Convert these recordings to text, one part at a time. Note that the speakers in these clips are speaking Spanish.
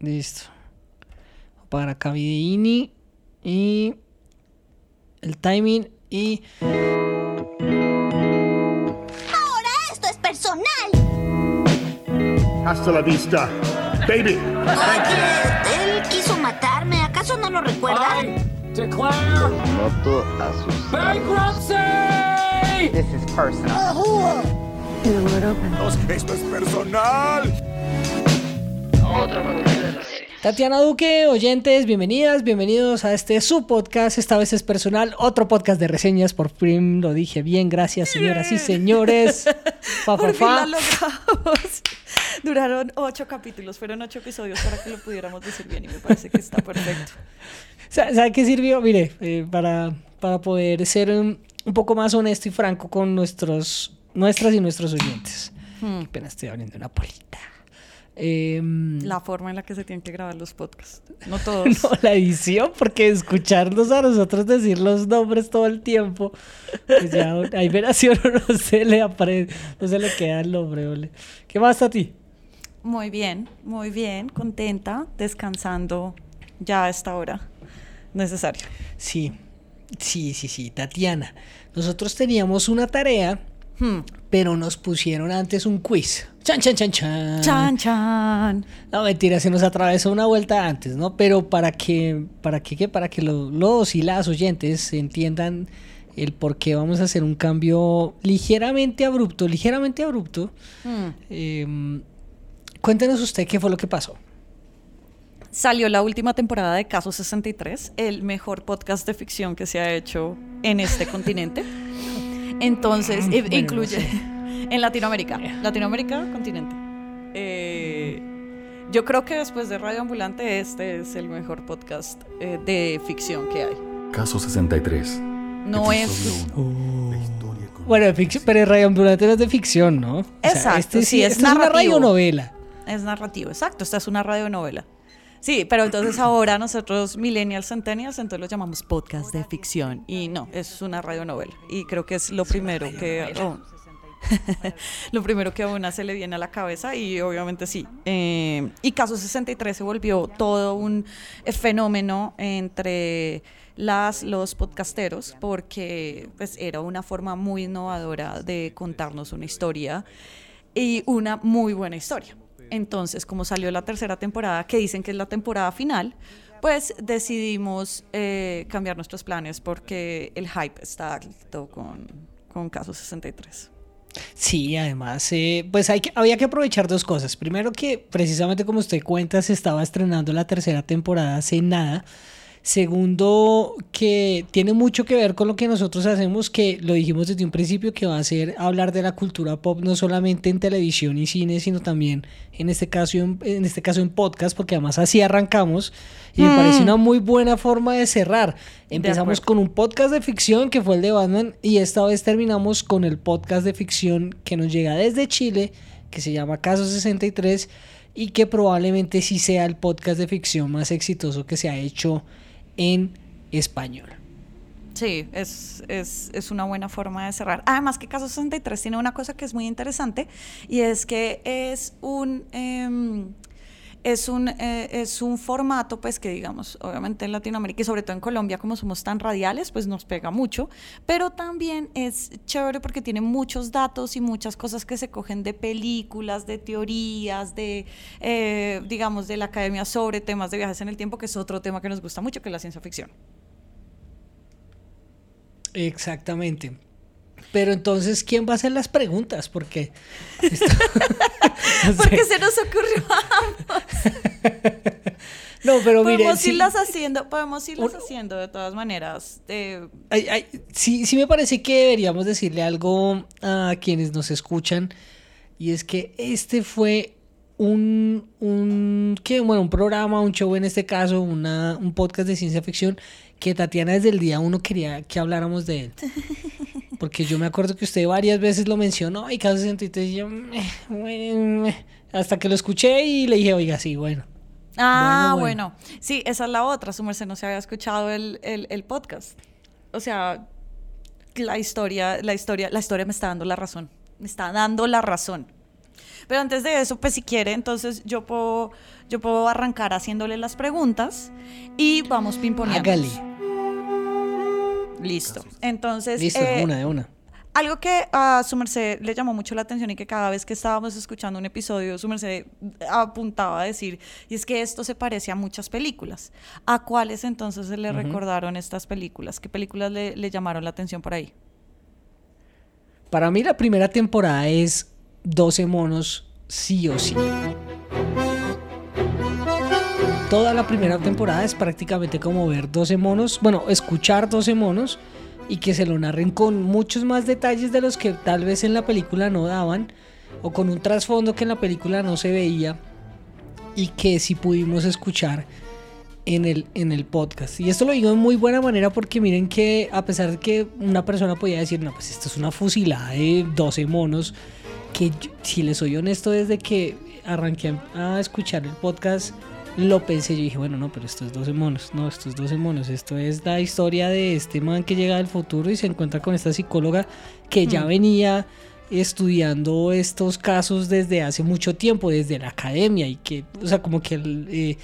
Listo. Para acá videíni y el timing y Ahora esto es personal. Hasta la vista, baby. Él quiso matarme. ¿Acaso no lo recuerdan? Declare Noto a sus bankruptcy! This is personal. Esto es personal. Tatiana Duque, oyentes, bienvenidas, bienvenidos a este su podcast. Esta vez es personal, otro podcast de reseñas. Por fin lo dije bien, gracias, señoras y señores. Fa, fa, Por fin fa. la logramos. Duraron ocho capítulos, fueron ocho episodios para que lo pudiéramos decir bien y me parece que está perfecto. Sa- ¿Sabe qué sirvió? Mire, eh, para, para poder ser um, un poco más honesto y franco con nuestros, nuestras y nuestros oyentes. Hmm. Apenas estoy abriendo una polita. Em, La forma en la que se tienen que grabar los podcasts. No todos. No, la edición, porque escucharnos a nosotros decir los nombres todo el tiempo, pues ya hay veración no se le aparece, no se le queda el nombre, ole. ¿Qué más a ti? Muy bien, muy bien, contenta, descansando ya a esta hora necesaria. Sí, sí, sí, sí, Tatiana. Nosotros teníamos una tarea, Hmm. pero nos pusieron antes un quiz. Chan, chan, chan, chan. Chan, chan. No, mentira, se nos atravesó una vuelta antes, ¿no? Pero para que, para que, ¿qué? para que lo- los y las oyentes entiendan el por qué vamos a hacer un cambio ligeramente abrupto, ligeramente abrupto. Eh, cuéntenos usted qué fue lo que pasó. Salió la última temporada de Caso 63, el mejor podcast de ficción que se ha hecho en este continente. Entonces, Bueno, incluye no sé. en Latinoamérica. Latinoamérica, continente. Eh, yo creo que después de Radio Ambulante, este es el mejor podcast eh, de ficción que hay. Caso 63. No es. Bueno, de ficción, pero radio ambulante no es de ficción, ¿no? O sea, Exacto, este sí, es esta es una radionovela. Es narrativo, exacto. Esta es una radionovela. Sí, pero entonces ahora nosotros, Millennials Centennials, entonces lo llamamos podcast de ficción. Y no, es una radionovela. Y creo que es lo primero que. oh, lo primero que a una se le viene a la cabeza y obviamente sí. Eh, y Caso 63 se volvió todo un fenómeno entre las, los podcasteros porque pues, era una forma muy innovadora de contarnos una historia y una muy buena historia. Entonces, como salió la tercera temporada, que dicen que es la temporada final, pues decidimos eh, cambiar nuestros planes porque el hype está alto con, con Caso 63. Sí, además, eh, pues había que aprovechar dos cosas. Primero que precisamente como usted cuenta, se estaba estrenando la tercera temporada hace nada. Segundo, que tiene mucho que ver con lo que nosotros hacemos, que lo dijimos desde un principio, que va a ser hablar de la cultura pop no solamente en televisión y cine, sino también en este caso en, en este caso en podcast, porque además así arrancamos y me parece una muy buena forma de cerrar. Empezamos con un podcast de ficción que fue el de Batman y esta vez terminamos con el podcast de ficción que nos llega desde Chile, que se llama Caso 63 y que probablemente sí sea el podcast de ficción más exitoso que se ha hecho en español. Sí, es, es, es una buena forma de cerrar. Además que Caso 63 tiene una cosa que es muy interesante y es que es un... em, es un, eh, es un formato, pues que digamos, obviamente en Latinoamérica y sobre todo en Colombia, como somos tan radiales, pues nos pega mucho, pero también es chévere porque tiene muchos datos y muchas cosas que se cogen de películas, de teorías, de, eh, digamos, de la academia sobre temas de viajes en el tiempo, que es otro tema que nos gusta mucho, que es la ciencia ficción. Exactamente. Pero entonces, ¿quién va a hacer las preguntas? Porque... esto-. Porque se nos ocurrió a ambos. No, pero mire, Podemos sí- irlas haciendo, podemos irlas Un- haciendo de todas maneras. Eh, Ay, ay, sí, sí me parece que deberíamos decirle algo a quienes nos escuchan y es que este fue un, un, ¿qué? Bueno, un programa, un show en este caso, una, un podcast de ciencia ficción que Tatiana desde el día uno quería que habláramos de él. Porque yo me acuerdo que usted varias veces lo mencionó y cada 63 y yo, hasta que lo escuché y le dije, oiga, sí, bueno. Ah, Bueno, bueno, Sí, esa es la otra. Su merced no se había escuchado el, el- el podcast. O sea, la historia, la historia, la historia me está dando la razón. Me está dando la razón. Pero antes de eso, pues si quiere, entonces yo puedo, yo puedo arrancar haciéndole las preguntas y vamos pimponeando. Hágale. Listo. Entonces, Listo, eh, una, de una. algo que a su merced le llamó mucho la atención y que cada vez que estábamos escuchando un episodio, su merced apuntaba a decir, y es que esto se parece a muchas películas. ¿A cuáles entonces se le recordaron estas películas? ¿Qué películas le, le llamaron la atención por ahí? Para mí la primera temporada es 12 monos sí o sí. Toda la primera temporada es prácticamente como ver 12 monos, bueno, escuchar 12 monos y que se lo narren con muchos más detalles de los que tal vez en la película no daban o con un trasfondo que en la película no se veía y que sí pudimos escuchar en el, en el podcast. Y esto lo digo de muy buena manera porque miren que a pesar de que una persona podía decir, no, pues esto es una fusilada de 12 monos, que si les soy honesto, desde que arranqué a escuchar el podcast, lo pensé, yo dije, bueno, no, pero esto es 12 monos, no, esto es 12 monos, esto es la historia de este man que llega del futuro y se encuentra con esta psicóloga que ya venía estudiando estos casos desde hace mucho tiempo, desde la academia y que, o sea, como que eh,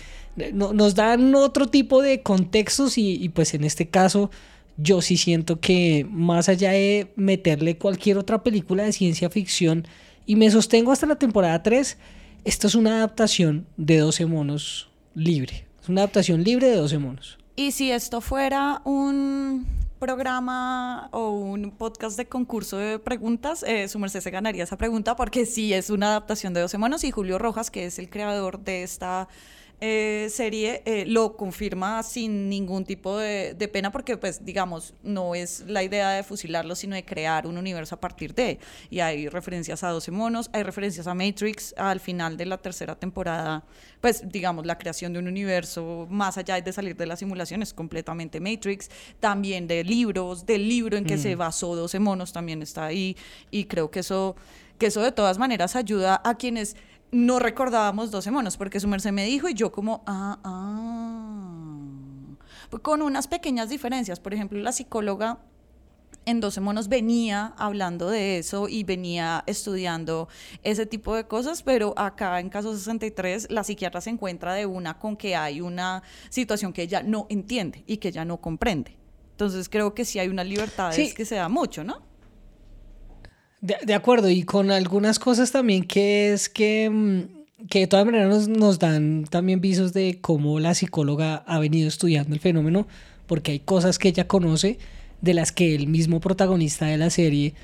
no- nos dan otro tipo de contextos y, y, pues en este caso yo sí siento que más allá de meterle cualquier otra película de ciencia ficción y me sostengo hasta la temporada 3, esto es una adaptación de 12 monos libre. Es una adaptación libre de 12 monos. Y si esto fuera un programa o un podcast de concurso de preguntas, eh, su merced se ganaría esa pregunta porque sí es una adaptación de 12 monos y Julio Rojas, que es el creador de esta eh, serie, eh, lo confirma sin ningún tipo de, de pena porque, pues, digamos, no es la idea de fusilarlo, sino de crear un universo a partir de. Y hay referencias a 12 monos, hay referencias a Matrix al final de la tercera temporada, pues, digamos, la creación de un universo más allá de salir de la simulación es completamente Matrix, también de libros, del libro en que se basó 12 monos también está ahí. Y creo que eso, que eso de todas maneras ayuda a quienes no recordábamos 12 monos, porque su merced me dijo y yo como, ah, ah, Pues con unas pequeñas diferencias, por ejemplo, la psicóloga en 12 monos venía hablando de eso y venía estudiando ese tipo de cosas, pero acá en caso 63 la psiquiatra se encuentra de una con que hay una situación que ella no entiende y que ella no comprende. Entonces creo que sí hay una libertad Sí. que se da mucho, ¿no? De, de acuerdo, y con algunas cosas también que es que, mm, que de todas maneras nos, nos dan también visos de cómo la psicóloga ha venido estudiando el fenómeno, porque hay cosas que ella conoce de las que el mismo protagonista de la serie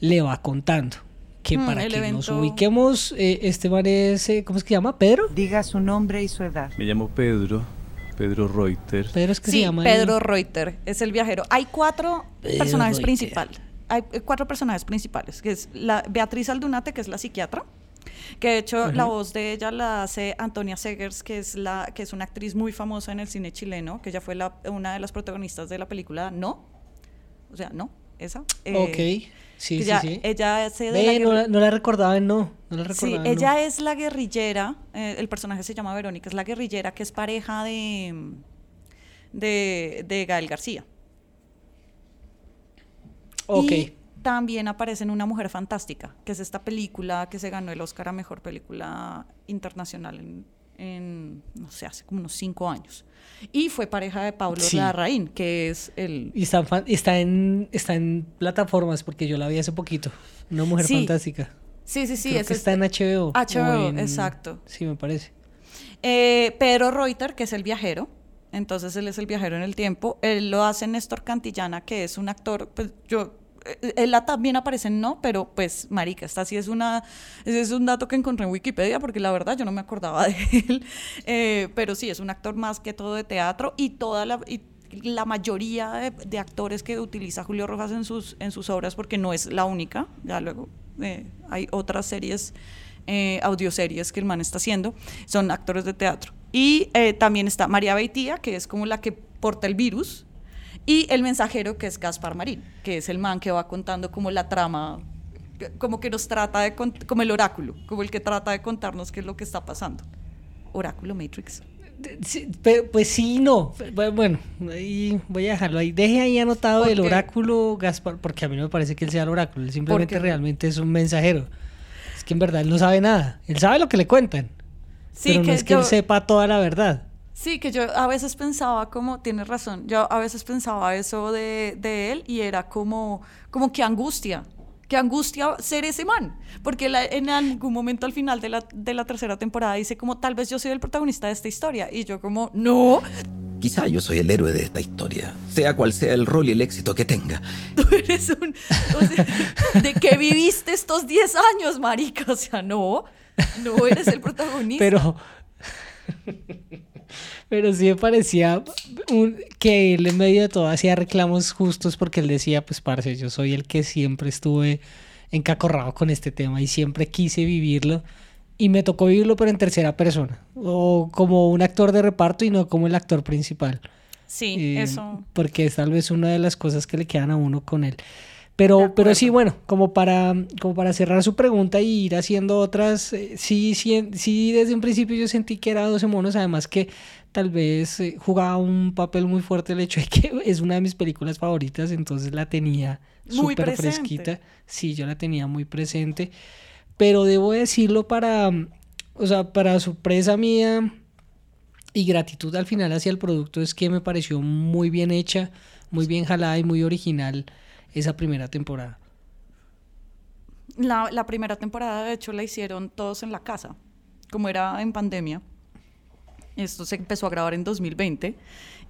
le va contando. Que Mm, para que nos ubiquemos, eh, este man es, eh, ¿cómo es que se llama? ¿Pedro? Diga su nombre y su edad. Me llamo Pedro, Pedro Reuter. Pedro es que se Sí, llama. Pedro el- Reuter es el viajero. Hay cuatro Pedro personajes Reuter. principales. Hay eh, cuatro personajes principales, que es la Beatriz Aldunate, que es la psiquiatra, que de hecho la voz de ella la hace Antonia Segers, que es la que es una actriz muy famosa en el cine chileno, que ella fue la- una de las protagonistas de la película No, o sea, No, esa. eh, Ok, sí, que sí, ella, sí. Ella hace de Ve, la no, la, no la recordaba en no. No la Sí, recordaba en ella no. es la guerrillera, eh, el personaje se llama Verónica, es la guerrillera que es pareja de, de, de Gael García. Ok. Y también aparece en Una Mujer Fantástica, que es esta película que se ganó el Oscar a Mejor Película Internacional en, en, no sé, hace como unos cinco años. Y fue pareja de Pablo Sí. Larraín, que es el... Y está, está, en, está en plataformas porque yo la vi hace poquito. Una mujer Sí, fantástica. Sí, sí, sí. Creo es que está en HBO. HBO, en- exacto. Sí, me parece. Eh, Pedro Reuter, que es el viajero, entonces él es el viajero en el tiempo. Él lo hace Néstor Cantillana, que es un actor, pues yo, eh, él también aparece No, pero pues marica, esta sí es una, es un dato que encontré en Wikipedia, porque la verdad yo no me acordaba de él, Eh, pero sí, es un actor más que todo de teatro y toda la... y la mayoría de, de actores que utiliza Julio Rojas en sus, en sus obras, porque no es la única, ya luego eh, hay otras series eh, audioseries que el man está haciendo, son actores de teatro. Y eh, también está María Beitía, que es como la que porta el virus, y el mensajero, que es Gaspar Marín, que es el man que va contando como la trama, como que nos trata de, como el oráculo, como el que trata de contarnos qué es lo que está pasando. Oráculo Matrix. Sí, pe- pues sí, no. Bu- Bueno, ahí voy a dejarlo ahí. Deje ahí anotado ¿Por el oráculo Gaspar, porque a mí no me parece que él sea el oráculo. Él simplemente realmente es un mensajero. Es que en verdad él no sabe nada. Él sabe lo que le cuentan. Sí, pero no que es que él yo- sepa toda la verdad. Sí, que yo a veces pensaba como, tienes razón, yo a veces pensaba eso de, de él y era como, como que angustia, que angustia ser ese man, porque la- en algún momento al final de la, de la tercera temporada dice como, tal vez yo soy el protagonista de esta historia, y yo como, no, Quizá yo soy el héroe de esta historia, sea cual sea el rol y el éxito que tenga. tú eres un, o sea, ¿de qué viviste estos 10 años, marica? O sea, no, no eres el protagonista. Pero. Pero sí me parecía un- que él en medio de todo hacía reclamos justos porque él decía, pues parce, yo soy el que siempre estuve encacorrado con este tema y siempre quise vivirlo y me tocó vivirlo pero en tercera persona o como un actor de reparto y no como el actor principal. sí, Eh, eso. Porque es tal vez una de las cosas que le quedan a uno con él. Pero, pero sí, bueno, como para, como para cerrar su pregunta y ir haciendo otras, eh, sí, sí, sí, desde un principio yo sentí que era 12 monos, además que tal vez eh, jugaba un papel muy fuerte el hecho de que es una de mis películas favoritas, entonces la tenía súper fresquita. Sí, yo la tenía muy presente. Pero debo decirlo para, o sea, para sorpresa mía, y gratitud al final hacia el producto es que me pareció muy bien hecha, muy bien jalada y muy original esa primera temporada. La, la primera temporada, de hecho, la hicieron todos en la casa, como era en pandemia. Esto se empezó a grabar en 2020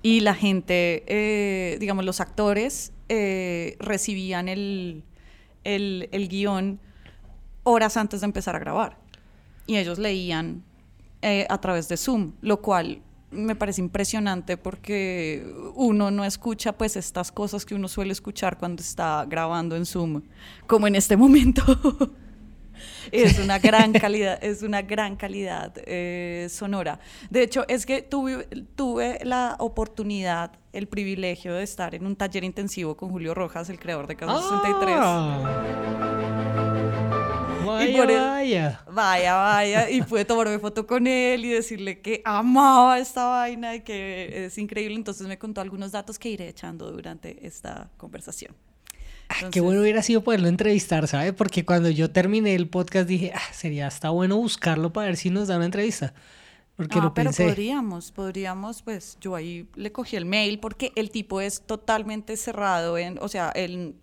y la gente, eh, digamos, los actores eh, recibían el, el, el guion horas antes de empezar a grabar y ellos leían eh, a través de Zoom, lo cual me parece impresionante porque uno no escucha pues estas cosas que uno suele escuchar cuando está grabando en Zoom, como en este momento. es una gran calidad, es una gran calidad eh, sonora. De hecho, es que tuve, tuve la oportunidad, el privilegio de estar en un taller intensivo con Julio Rojas, el creador de Casa 63. Vaya, por el- vaya. Vaya, vaya, y pude tomarme foto con él y decirle que amaba esta vaina y que es increíble. Entonces me contó algunos datos que iré echando durante esta conversación. Ah, Qué bueno hubiera sido poderlo entrevistar, ¿sabe? Porque cuando yo terminé el podcast dije, ah, sería hasta bueno buscarlo para ver si nos da una entrevista. Porque ah, lo pero pensé. podríamos, podríamos, pues yo ahí le cogí el mail porque el tipo es totalmente cerrado en, o sea, él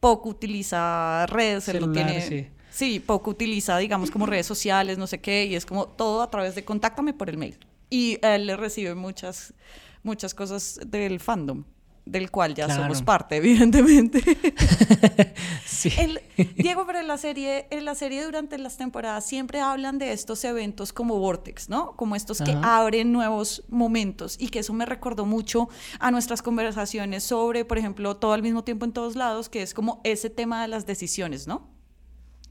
poco utiliza redes, él no Celular, tiene, sí. Sí, poco utiliza, digamos, como redes sociales, no sé qué, y es como todo a través de contáctame por el mail. Y él le recibe muchas, muchas cosas del fandom, del cual ya Claro. somos parte, evidentemente. Sí. El- Diego, pero en la serie, en la serie durante las temporadas siempre hablan de estos eventos como Vortex, ¿no? Como estos que Ajá. abren nuevos momentos y que eso me recordó mucho a nuestras conversaciones sobre, por ejemplo, todo al mismo tiempo en todos lados, que es como ese tema de las decisiones, ¿no?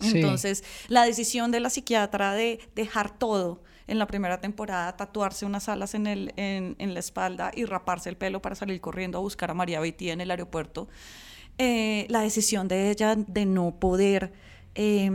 Entonces, la decisión de la psiquiatra de dejar todo en la primera temporada, tatuarse unas alas en, el, en, en la espalda y raparse el pelo para salir corriendo a buscar a María Beitía en el aeropuerto, eh, la decisión de ella de no poder eh,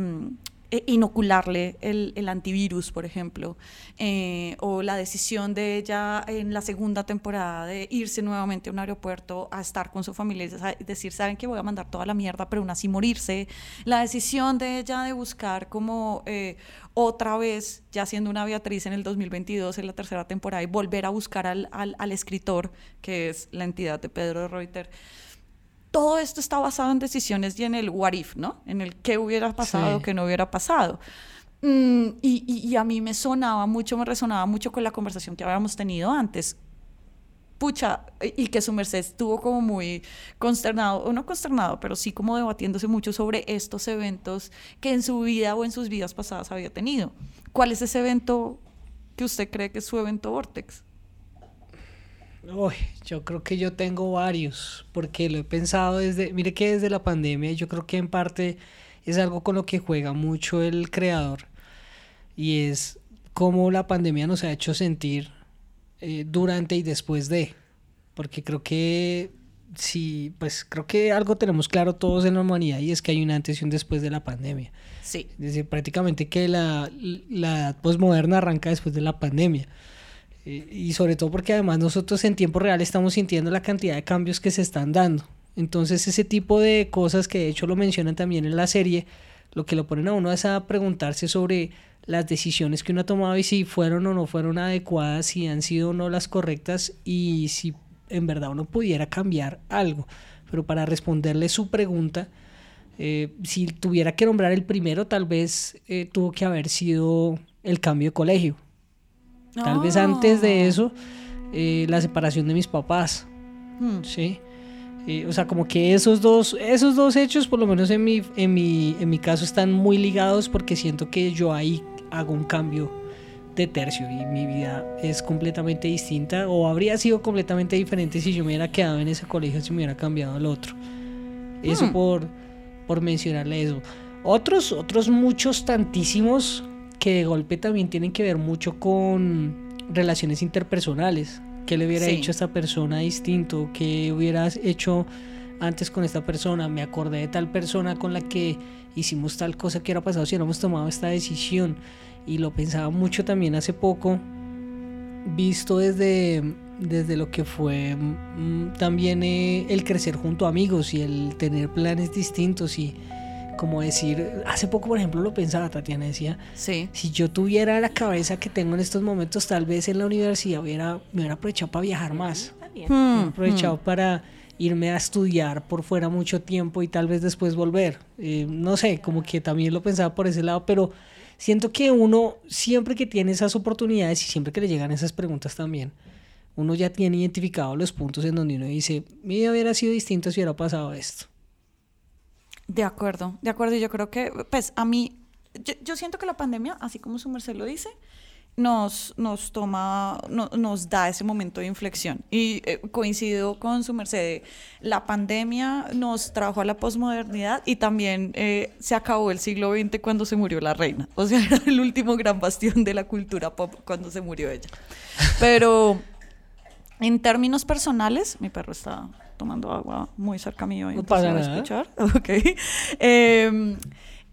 inocularle el, el antivirus, por ejemplo, eh, o la decisión de ella en la segunda temporada de irse nuevamente a un aeropuerto a estar con su familia y decir, saben que voy a mandar toda la mierda, pero aún así morirse, la decisión de ella de buscar como eh, otra vez, ya siendo una Beatriz en el 2022, en la tercera temporada, y volver a buscar al, al- al escritor, que es la entidad de Pedro Reuter todo esto está basado en decisiones y en el what if, ¿no? En el qué hubiera pasado, Sí. qué no hubiera pasado. Mm, y, y- y a mí me sonaba mucho, me resonaba mucho con la conversación que habíamos tenido antes. Pucha, y que su merced estuvo como muy consternado, o no consternado, pero sí como debatiéndose mucho sobre estos eventos que en su vida o en sus vidas pasadas había tenido. ¿Cuál es ese evento que usted cree que es su evento Vortex? Uy, yo creo que yo tengo varios, porque lo he pensado desde, mire que desde la pandemia, yo creo que en parte es algo con lo que juega mucho el creador, y es cómo la pandemia nos ha hecho sentir eh, durante y después de, porque creo que sí, pues creo que algo tenemos claro todos en la humanidad, y es que hay un antes y un después de la pandemia. Sí. Es decir, prácticamente que la, la edad posmoderna arranca después de la pandemia. Y sobre todo porque además nosotros en tiempo real estamos sintiendo la cantidad de cambios que se están dando. Entonces ese tipo de cosas que de hecho lo mencionan también en la serie, lo que lo ponen a uno es a preguntarse sobre las decisiones que uno ha tomado y si fueron o no fueron adecuadas, si han sido o no las correctas y si en verdad uno pudiera cambiar algo. Pero para responderle su pregunta, eh, si tuviera que nombrar el primero, tal vez eh, tuvo que haber sido el cambio de colegio. Tal vez antes de eso, eh, la separación de mis papás. Hmm. Sí. Eh, o sea, como que esos dos, esos dos hechos, por lo menos en mi, en, mi, en mi caso, están muy ligados porque siento que yo ahí hago un cambio de tercio y mi vida es completamente distinta o habría sido completamente diferente si yo me hubiera quedado en ese colegio, si me hubiera cambiado al otro. Eso Hmm. por, por mencionarle eso. Otros, otros muchos, tantísimos, que de golpe también tienen que ver mucho con relaciones interpersonales. ¿Qué le hubiera Sí. hecho a esta persona distinto? ¿Qué hubieras hecho antes con esta persona? Me acordé de tal persona con la que hicimos tal cosa que hubiera pasado si hubiéramos tomado esta decisión. Y lo pensaba mucho también hace poco, visto desde, desde lo que fue mm, también eh, el crecer junto a amigos y el tener planes distintos y como decir, hace poco por ejemplo lo pensaba Tatiana, decía, Sí. si yo tuviera la cabeza que tengo en estos momentos, tal vez en la universidad hubiera, me hubiera aprovechado para viajar más. Me hubiera Hmm, aprovechado para irme a estudiar por fuera mucho tiempo y tal vez después volver. Eh, no sé, como que también lo pensaba por ese lado, pero siento que uno, siempre que tiene esas oportunidades y siempre que le llegan esas preguntas también, uno ya tiene identificado los puntos en donde uno dice, mi vida hubiera sido distinto si hubiera pasado esto. De acuerdo, de acuerdo. Y yo creo que, pues, a mí, yo, siento que la pandemia, así como su merced lo dice, nos, nos toma, no- nos da ese momento de inflexión. Y eh, coincido con su merced, la pandemia nos trajo a la posmodernidad y también eh, se acabó el siglo XX cuando se murió la reina. O sea, era el último gran bastión de la cultura pop cuando se murió ella. Pero en términos personales, mi perro está tomando agua muy cerca mío. y No va a escuchar. Ok. Eh,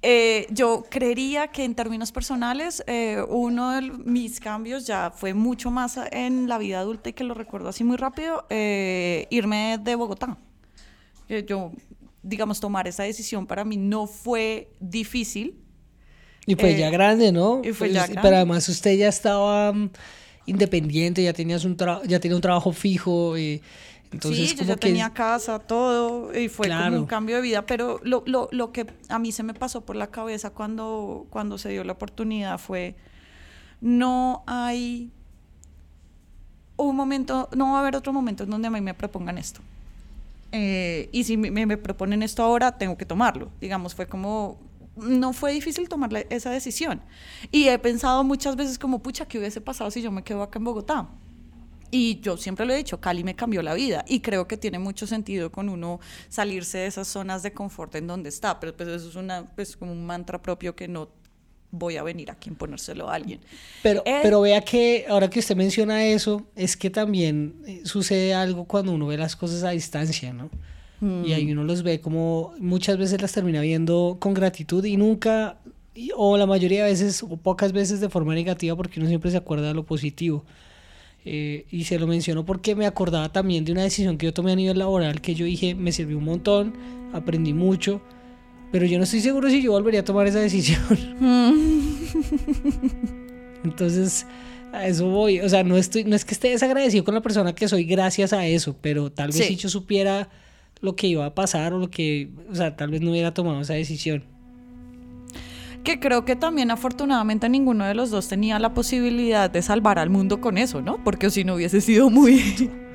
eh, yo creería que en términos personales, eh, uno de mis cambios ya fue mucho más en la vida adulta y que lo recuerdo así muy rápido, eh, irme de Bogotá. Eh, yo, digamos, tomar esa decisión para mí no fue difícil. Y fue Eh, ya grande, ¿no? y fue Pues, ya Pero grande. además usted ya estaba mm, independiente, ya tenías un ya tenía un trabajo fijo. Y, entonces, sí, yo como ya que tenía casa, todo, y fue como Claro. un cambio de vida, pero lo, lo, lo que a mí se me pasó por la cabeza cuando, cuando se dio la oportunidad fue, no hay un momento, no va a haber otro momento en donde a mí me propongan esto. Eh, y si me, me proponen esto ahora, tengo que tomarlo. Digamos, fue como, no fue difícil tomar la- esa decisión. Y he pensado muchas veces como, pucha, ¿qué hubiese pasado si yo me quedo acá en Bogotá? Y yo siempre lo he dicho, Cali me cambió la vida y creo que tiene mucho sentido con uno salirse de esas zonas de confort en donde está, pero pues eso es una, pues como un mantra propio que no voy a venir aquí a imponérselo a alguien. Pero, Eh, pero vea que ahora que usted menciona eso, es que también eh, sucede algo cuando uno ve las cosas a distancia, ¿no? Y ahí uno los ve como muchas veces las termina viendo con gratitud y nunca, y- o la mayoría de veces, o pocas veces de forma negativa, porque uno siempre se acuerda de lo positivo. Eh, y se lo menciono porque me acordaba también de una decisión que yo tomé a nivel laboral que yo dije, me sirvió un montón, aprendí mucho, pero yo no estoy seguro si yo volvería a tomar esa decisión. Entonces, a eso voy. O sea, no, estoy, no es que esté desagradecido con la persona que soy gracias a eso, pero tal vez Sí. si yo supiera lo que iba a pasar o lo que, o sea, tal vez no hubiera tomado esa decisión. Que creo que también afortunadamente ninguno de los dos tenía la posibilidad de salvar al mundo con eso, ¿no? Porque si no hubiese sido muy...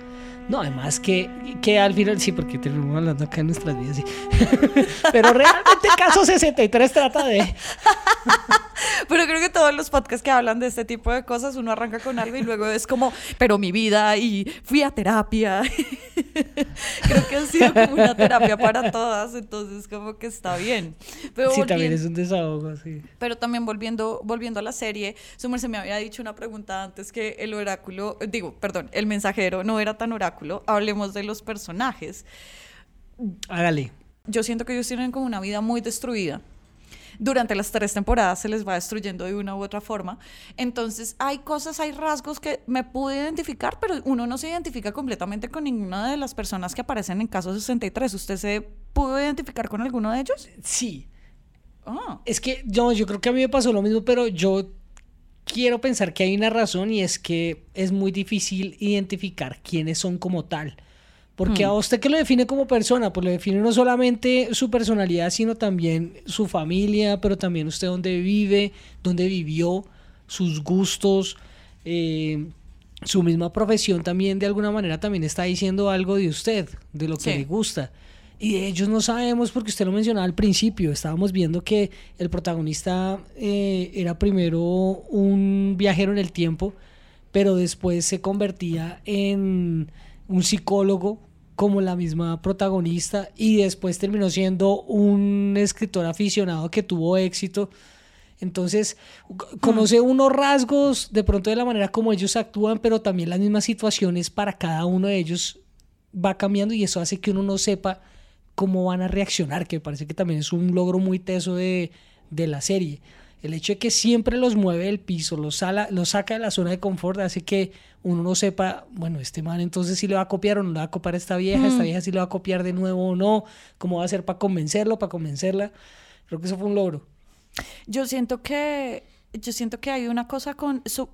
No, además que, que al final, sí, porque terminamos hablando acá en nuestras vidas, sí. pero realmente caso 63 trata de... Pero creo que todos los podcasts que hablan de este tipo de cosas, uno arranca con algo y luego es como, pero mi vida y fui a terapia. creo que ha sido como una terapia para todas, entonces como que está bien. Pero, Sí, también es un desahogo, sí. pero también volviendo, volviendo a la serie, Summer se me había dicho una pregunta antes que el oráculo, digo, perdón, el mensajero no era tan oráculo. Hablemos de los personajes. Hágale. Yo siento que ellos tienen como una vida muy destruida. Durante las tres temporadas se les va destruyendo de una u otra forma. Entonces hay cosas, hay rasgos que me pude identificar, pero uno no se identifica completamente con ninguna de las personas que aparecen en caso 63. ¿Usted se pudo identificar con alguno de ellos? Sí. Ah. Es que yo, yo creo que a mí me pasó lo mismo, pero yo quiero pensar que hay una razón y es que es muy difícil identificar quiénes son como tal. Porque Hmm. a usted que lo define como persona, pues lo define no solamente su personalidad, sino también su familia, pero también usted dónde vive, dónde vivió, sus gustos, eh, su misma profesión también de alguna manera también está diciendo algo de usted, de lo que Sí. le gusta. Y de ellos no sabemos porque usted lo mencionaba al principio, estábamos viendo que el protagonista eh, era primero un viajero en el tiempo, pero después se convertía en un psicólogo como la misma protagonista y después terminó siendo un escritor aficionado que tuvo éxito. Entonces, conoce unos rasgos de pronto de la manera como ellos actúan, pero también las mismas situaciones para cada uno de ellos va cambiando y eso hace que uno no sepa cómo van a reaccionar, que me parece que también es un logro muy teso de, de la serie. El hecho de que siempre los mueve del piso, los, sala- los saca de la zona de confort, hace que uno no sepa, bueno, este man entonces sí le va a copiar o no le va a copiar a esta vieja, esta vieja sí le va a copiar de nuevo o no, cómo va a hacer para convencerlo, para convencerla. Creo que eso fue un logro. Yo siento que, yo siento que hay una cosa con, su-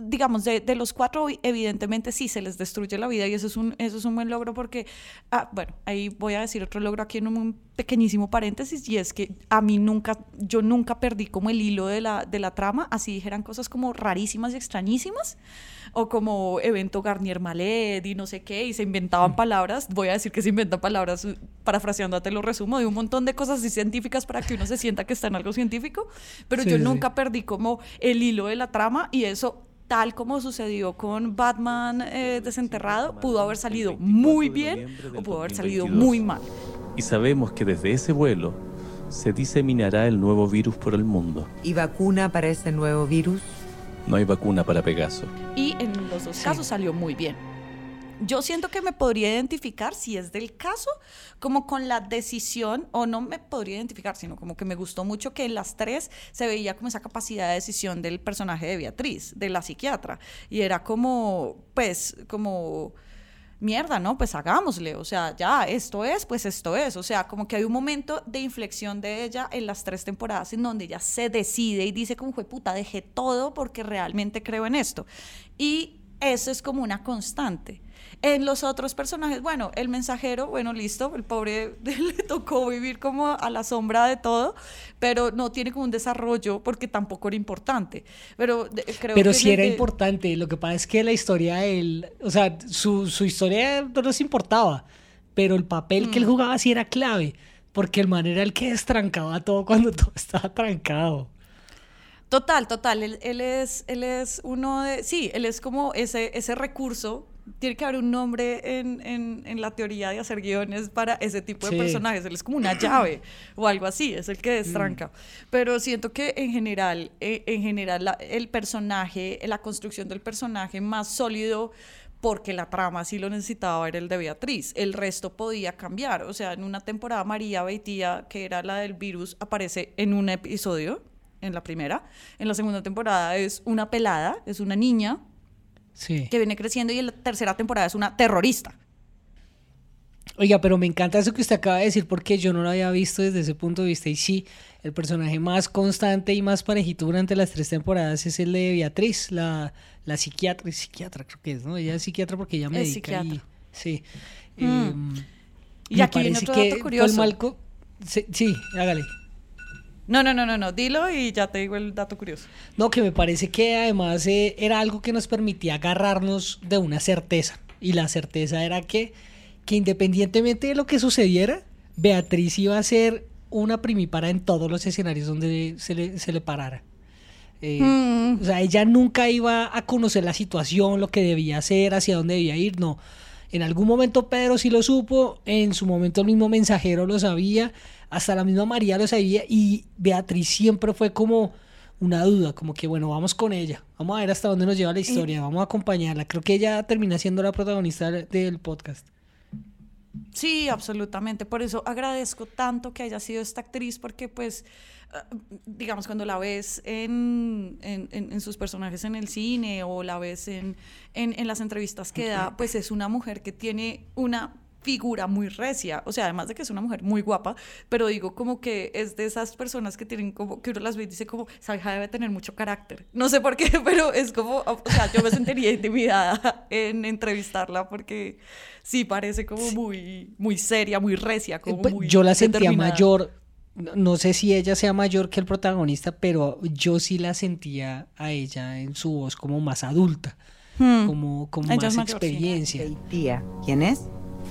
digamos, de, de los cuatro, evidentemente sí se les destruye la vida y eso es un, eso es un buen logro porque, ah, bueno, ahí voy a decir otro logro aquí en un pequeñísimo paréntesis y es que a mí nunca, yo nunca perdí como el hilo de la, de la trama, así dijeran cosas como rarísimas y extrañísimas o como evento Garnier Malet y no sé qué, y se inventaban palabras, voy a decir que se inventan palabras, parafraseando te lo resumo, de un montón de cosas así científicas para que uno se sienta que está en algo científico, pero Sí, yo sí. nunca perdí como el hilo de la trama y eso tal como sucedió con Batman eh, desenterrado, pudo haber salido muy bien o pudo haber salido muy mal. Y sabemos que desde ese vuelo se diseminará el nuevo virus por el mundo. ¿Y vacuna para ese nuevo virus? No hay vacuna para Pegaso. Y en los dos Sí. casos salió muy bien. Yo siento que me podría identificar, si es del caso, como con la decisión, o no me podría identificar, sino como que me gustó mucho que en las tres se veía como esa capacidad de decisión del personaje de Beatriz, de la psiquiatra. Y era como, pues, como mierda, ¿no? Pues hagámosle, o sea, ya, esto es, pues esto es, o sea, como que hay un momento de inflexión de ella en las tres temporadas en donde ella se decide y dice como, puta, dejé todo porque realmente creo en esto. Y eso es como una constante. En los otros personajes, bueno, el mensajero, bueno, listo, el pobre le tocó vivir como a la sombra de todo, pero no tiene como un desarrollo porque tampoco era importante. Pero de- creo Pero que sí era importante. Lo que pasa es que la historia de él, o sea, su, su historia no nos importaba, pero el papel que él jugaba sí era clave, porque el man era el que destrancaba todo cuando todo estaba trancado. Total, total. Él, él es, él es uno de. Sí, él es como ese, ese recurso. Tiene que haber un nombre en, en- en la teoría de hacer guiones para ese tipo de Sí. personajes. Él es como una llave o algo así, es el que destranca. Pero siento que en general, eh, en general, la- el personaje, la construcción del personaje más sólido porque la trama sí lo necesitaba era el de Beatriz. El resto podía cambiar. O sea, en una temporada María Beitía, que era la del virus, aparece en un episodio, en la primera. En la segunda temporada es una pelada, es una niña Sí. que viene creciendo y en la tercera temporada es una terrorista. Oiga, pero me encanta eso que usted acaba de decir porque yo no lo había visto desde ese punto de vista. Y sí, el personaje más constante y más parejito durante las tres temporadas es el de Beatriz, la, la psiquiatra. Psiquiatra creo que es, ¿no? Ella es psiquiatra porque ella medica. y- psiquiatra. sí. Mm. Em, Y aquí viene otro dato curioso. Malco- Sí, sí, hágale. No, no, no, no, no, dilo y ya te digo el dato curioso. No, que me parece que además eh, era algo que nos permitía agarrarnos de una certeza. Y la certeza era que, que independientemente de lo que sucediera, Beatriz iba a ser una primípara en todos los escenarios donde se le, se le parara. Eh, Mm. O sea, ella nunca iba a conocer la situación, lo que debía hacer, hacia dónde debía ir, no. En algún momento Pedro sí lo supo, en su momento el mismo mensajero lo sabía, hasta la misma María lo sabía y Beatriz siempre fue como una duda, como que bueno, vamos con ella, vamos a ver hasta dónde nos lleva la historia, vamos a acompañarla. Creo que ella termina siendo la protagonista del podcast. Sí, absolutamente. Por eso agradezco tanto que haya sido esta actriz, porque pues, digamos, cuando la ves en, en- en- sus personajes en el cine o la ves en, en- las entrevistas que da, pues es una mujer que tiene una figura muy recia, o sea, además de que es una mujer muy guapa, pero digo como que es de esas personas que tienen como, que uno las ve y dice como, esa hija debe tener mucho carácter, no sé por qué, pero es como, o sea, yo me sentiría intimidada en entrevistarla porque sí parece como muy, muy seria, muy recia, como Pues, muy yo la sentía mayor. No sé si ella sea mayor que el protagonista, pero yo sí la sentía a ella en su voz como más adulta, Hmm. como, Ella más experiencia. Tía, ¿quién es?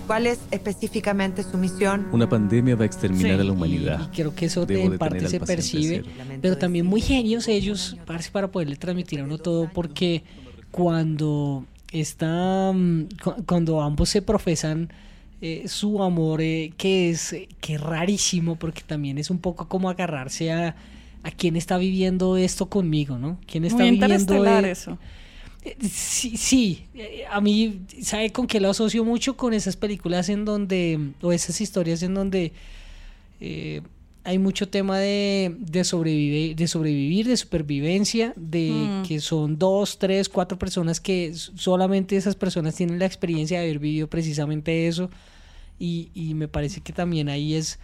¿Cuál es específicamente su misión? Una pandemia va a exterminar Sí, a la humanidad. y creo que eso de- en parte se percibe, pero también muy genios ellos parce, para poderle transmitir a uno todo, porque cuando está, mm, cu- cuando ambos se profesan eh, su amor, eh, que es eh, que es rarísimo, porque también es un poco como agarrarse a a quién está viviendo esto conmigo, ¿no? ¿Quién está Muy viviendo eso. Sí, sí, a mí, ¿sabe con qué lo asocio mucho? Con esas películas en donde, o esas historias en donde eh, hay mucho tema de, de, sobrevive- de sobrevivir, de supervivencia, de Mm. que son dos, tres, cuatro personas que solamente esas personas tienen la experiencia de haber vivido precisamente eso. Y, y me parece que también ahí es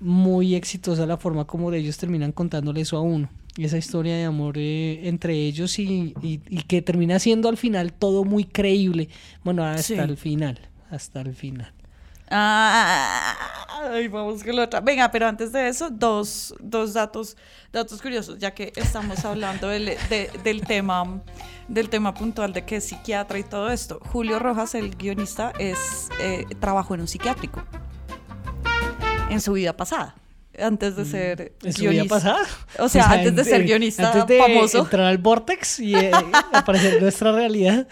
muy exitosa la forma como ellos terminan contándole eso a uno. Esa historia de amor eh, entre ellos y, y- y que termina siendo al final todo muy creíble. Bueno, hasta Sí. el final. Hasta el final. Ah, ay, vamos con la otra. Venga, pero antes de eso, dos, dos datos, datos curiosos, ya que estamos hablando del, de- del tema del tema puntual de que es psiquiatra y todo esto. Julio Rojas, el guionista, es eh, trabajó en un psiquiátrico en su vida pasada. Antes de ser ¿En su vida guionista. pasada? O sea, antes de ser guionista antes de famoso. entrar al Vortex y eh, aparecer nuestra realidad.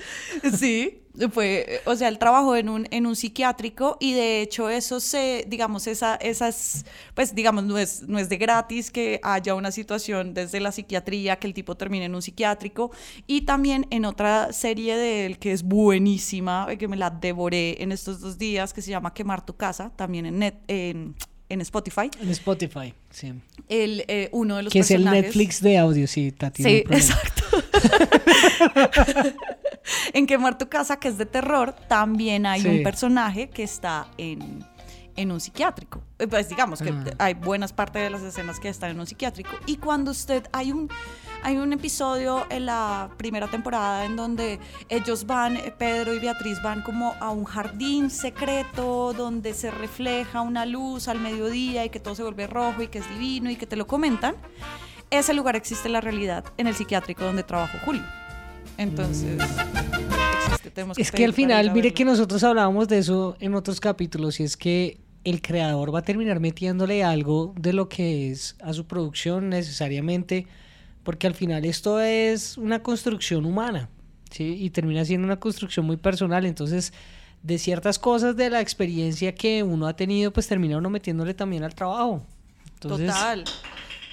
Sí, fue, o sea, él trabajó en un, en un psiquiátrico y de hecho eso se, digamos, esa, esas, pues digamos, no es, no es de gratis que haya una situación desde la psiquiatría que el tipo termine en un psiquiátrico y también en otra serie de él que es buenísima, que me la devoré en estos dos días, que se llama Quemar tu casa, también en, net, en, en Spotify. En Spotify, sí. El, eh, uno de los Que es el. Netflix de audio, sí, Tati. Sí, exacto. en Quemar tu casa, que es de terror, también hay Sí. un personaje que está en, en un psiquiátrico. Eh, Pues digamos que Ah. hay buenas partes de las escenas que están en un psiquiátrico. Y cuando usted, hay un, hay un episodio en la primera temporada en donde ellos van, eh, Pedro y Beatriz van como a un jardín secreto donde se refleja una luz al mediodía y que todo se vuelve rojo y que es divino y que te lo comentan. Ese lugar existe en la realidad, en el psiquiátrico donde trabajó Julio. Entonces, existe, tenemos Es que pedir al para ir final, mire que nosotros hablábamos de eso en otros capítulos, y es que el creador va a terminar metiéndole algo de lo que es a su producción necesariamente, porque al final esto es una construcción humana, ¿sí? Y termina siendo una construcción muy personal, entonces de ciertas cosas de la experiencia que uno ha tenido, pues termina uno metiéndole también al trabajo. Entonces, Total.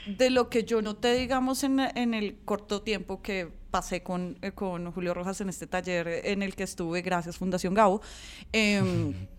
De lo que yo noté, digamos, en, en el corto tiempo que pasé con, eh, con Julio Rojas en este taller en el que estuve, gracias Fundación Gabo, em,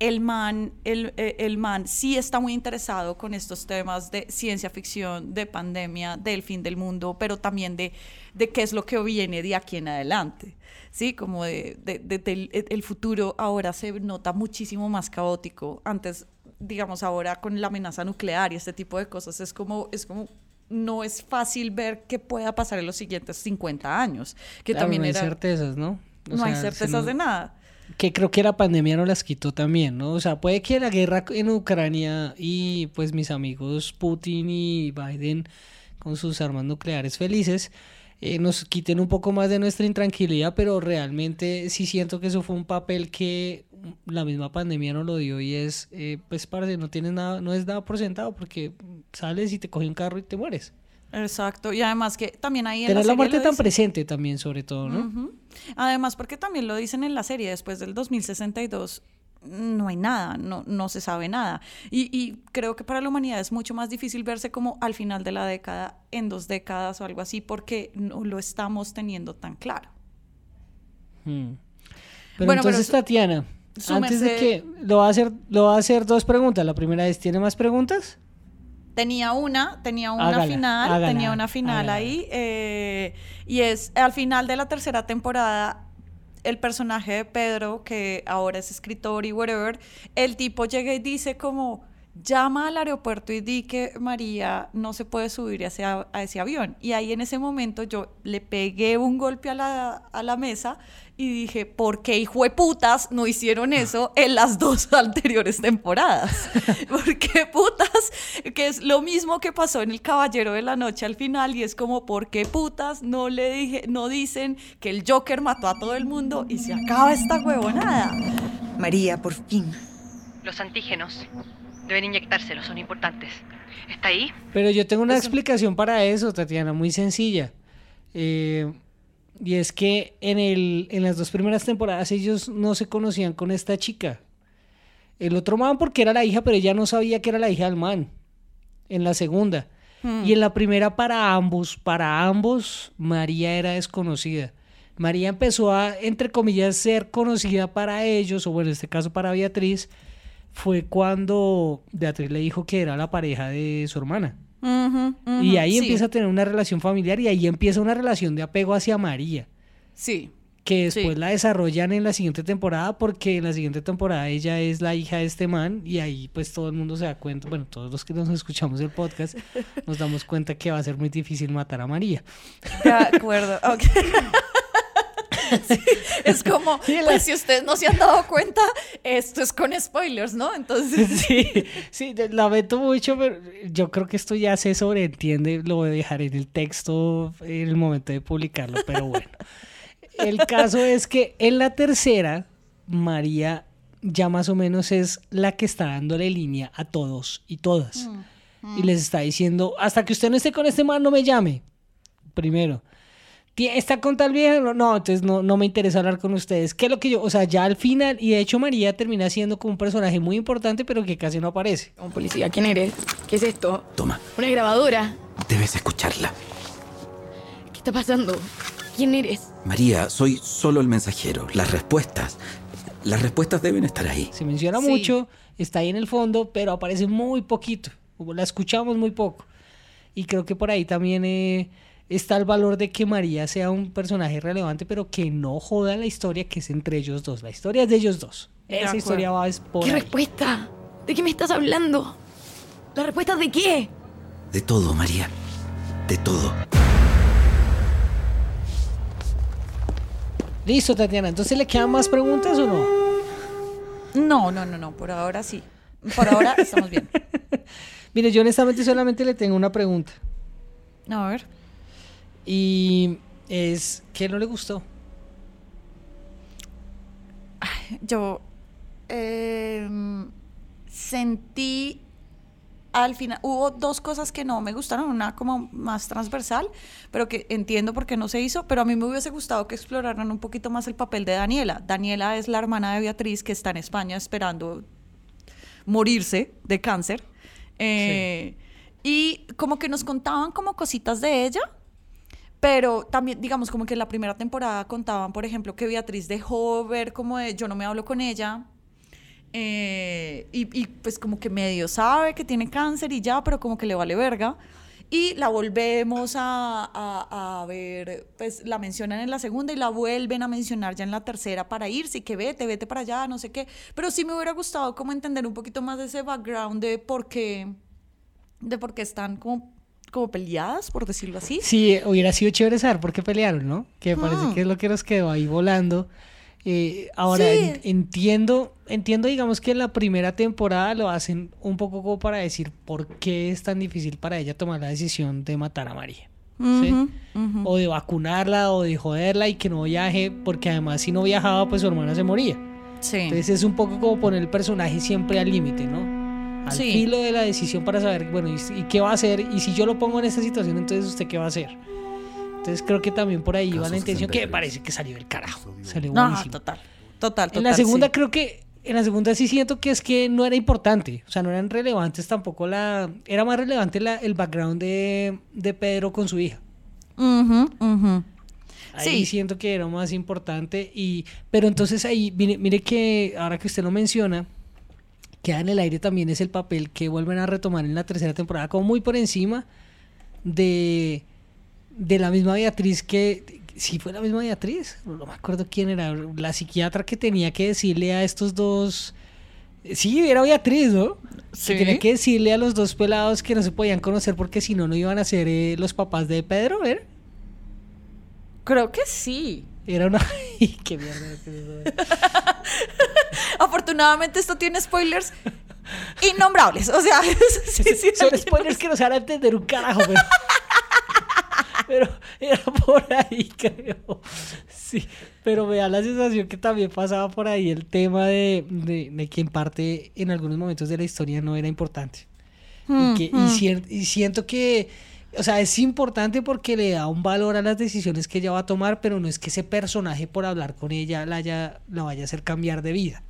el man, el, eh, el man sí está muy interesado con estos temas de ciencia ficción, de pandemia, del fin del mundo, pero también de, de qué es lo que viene de aquí en adelante. Sí, como de, de- el futuro ahora se nota muchísimo más caótico. Antes, digamos, ahora con la amenaza nuclear y este tipo de cosas, es como, es como no es fácil ver qué pueda pasar en los siguientes 50 años. Que claro, también no hay era, certezas, ¿no? O no hay sea, certezas de nada. Que creo que la pandemia no las quitó también, ¿no? O sea, puede que la guerra en Ucrania y pues mis amigos Putin y Biden con sus armas nucleares felices eh, nos quiten un poco más de nuestra intranquilidad, pero realmente sí siento que eso fue un papel que la misma pandemia no lo dio y es, eh, pues, parce, no tienes nada, no es nada por sentado porque sales y te coge un carro y te mueres. Exacto, y además que también ahí en la serie muerte tan presente también, sobre todo, ¿no? Además, porque también lo dicen en la serie, después del 2062 no hay nada, no, no se sabe nada. Y, y creo que para la humanidad es mucho más difícil verse como al final de la década, en dos décadas o algo así, porque no lo estamos teniendo tan claro. Mm. Pero Bueno, entonces, Tatiana, antes de que lo va a hacer, lo va a hacer dos preguntas. La primera es, ¿tiene más preguntas? Tenía una, tenía una Hágala, final, hágala, tenía una final hágala. ahí, eh, y es al final de la tercera temporada el personaje de Pedro, que ahora es escritor y whatever, el tipo llega y dice como, llama al aeropuerto y di que María no se puede subir a ese, a ese avión. Y ahí en ese momento yo le pegué un golpe a la, a la mesa y dije, ¿por qué hijo de putas no hicieron eso en las dos anteriores temporadas? ¿Por qué putas? Que es lo mismo que pasó en El Caballero de la Noche al final y es como, ¿por qué putas no le dije, no dicen que el Joker mató a todo el mundo y se acaba esta huevonada? María, por fin. Los antígenos deben inyectárselos, son importantes. ¿Está ahí? Pero yo tengo una explicación para eso, Tatiana, muy sencilla. Eh, y es que en, el, en las dos primeras temporadas ellos no se conocían con esta chica. El otro man porque era la hija, pero ella no sabía que era la hija del man. En la segunda. Hmm. Y en la primera para ambos, para ambos, María era desconocida. María empezó a, entre comillas, ser conocida para ellos, o bueno, en este caso para Beatriz, fue cuando Beatriz le dijo que era la pareja de su hermana. Y ahí sí, empieza a tener una relación familiar y ahí empieza una relación de apego hacia María, Sí. que después Sí. la desarrollan en la siguiente temporada porque en la siguiente temporada ella es la hija de este man y ahí pues todo el mundo se da cuenta, bueno, todos los que nos escuchamos el podcast nos damos cuenta que va a ser muy difícil matar a María. De acuerdo. ok. Sí, es como, pues si ustedes no se han dado cuenta, esto es con spoilers, ¿no? Entonces, Sí, sí, lamento mucho, pero yo creo que esto ya se sobreentiende, lo voy a dejar en el texto en el momento de publicarlo, pero bueno. El caso es que en la tercera, María ya más o menos es la que está dándole línea a todos y todas. Y les está diciendo, hasta que usted no esté con este man, no me llame. Primero. "Tie- ¿Está con tal vieja? No, no, entonces no, no me interesa hablar con ustedes. ¿Qué es lo que yo, o sea, ya al final, y de hecho María termina siendo como un personaje muy importante, pero que casi no aparece. Un policía, ¿quién eres? ¿Qué es esto? Toma, Una grabadora. debes escucharla. ¿Qué está pasando? ¿Quién eres? María, soy solo el mensajero. Las respuestas. Las respuestas deben estar ahí. Se menciona Sí. mucho, está ahí en el fondo, pero aparece muy poquito. La escuchamos muy poco. Y creo que por ahí también eh, está el valor de que María sea un personaje relevante, pero que no joda la historia que es entre ellos dos. La historia es de ellos dos. De Esa acuerdo. historia va es por ¿Qué ahí. respuesta? ¿De qué me estás hablando? ¿La respuesta de qué? De todo, María. De todo. Listo, Tatiana. Entonces, ¿le quedan más preguntas o no? no, no, no, no, por ahora sí. Por ahora estamos bien. Mire, yo honestamente solamente le tengo una pregunta. A ver. Y es, ¿qué no le gustó? Yo em, sentí al final, hubo dos cosas que no me gustaron, una como más transversal, pero que entiendo por qué no se hizo, pero a mí me hubiese gustado que exploraran un poquito más el papel de Daniela. Daniela es la hermana de Beatriz que está en España esperando morirse de cáncer. Eh, Y como que nos contaban como cositas de ella, pero también, digamos, como que en la primera temporada contaban, por ejemplo, que Beatriz dejó ver como de yo no me hablo con ella. eh, y, y, pues como que medio sabe que tiene cáncer y ya, pero como que le vale verga. Y la volvemos a, a- a ver, pues la mencionan en la segunda y la vuelven a mencionar ya en la tercera para irse y que vete, vete para allá, no sé qué. Pero sí me hubiera gustado como entender un poquito más de ese background de por qué, de por qué están como, como peleadas, por decirlo así. Sí, hubiera sido chévere saber por qué pelearon, ¿no? Que me parece Ah. que es lo que nos quedó ahí volando. Eh, ahora Sí. en- entiendo, entiendo, digamos que en la primera temporada lo hacen un poco como para decir por qué es tan difícil para ella tomar la decisión de matar a María. O de vacunarla o de joderla y que no viaje, porque además si no viajaba, pues su hermana se moría. Sí. Entonces es un poco como poner el personaje siempre al límite, ¿no? Al Sí. filo de la decisión para saber, bueno, ¿y, y qué va a hacer? Y si yo lo pongo en esta situación, entonces usted qué va a hacer. Entonces creo que también por ahí va la intención que me parece que salió del carajo. Salió No, buenísimo. total. Total, total. en la segunda sí. creo que, en la segunda sí siento que es que no era importante. O sea, no eran relevantes tampoco la... Era más relevante la- el background de, de Pedro con su hija. Ujú, ujú. Ahí Sí. siento que era más importante. Y, pero entonces ahí, mire, mire que ahora que usted lo menciona, queda en el aire también es el papel que vuelven a retomar en la tercera temporada, como muy por encima de, de la misma Beatriz que, sí fue la misma Beatriz, no me acuerdo quién era, la psiquiatra que tenía que decirle a estos dos... Sí, era Beatriz, ¿no? Sí. Que tenía que decirle a los dos pelados que no se podían conocer porque si no, no iban a ser eh, los papás de Pedro, ¿era? Creo que sí. Era una... ¡Qué mierda! Afortunadamente esto tiene spoilers innombrables. O sea, sí, sí, Son spoilers que no se van a entender un carajo, pero... pero era por ahí, creo. Sí, pero me da la sensación que también pasaba por ahí el tema de, de, de que en parte en algunos momentos de la historia no era importante. Y, que, y, y siento que, o sea, es importante porque le da un valor a las decisiones que ella va a tomar, pero no es que ese personaje por hablar con ella la, haya, la vaya a hacer cambiar de vida.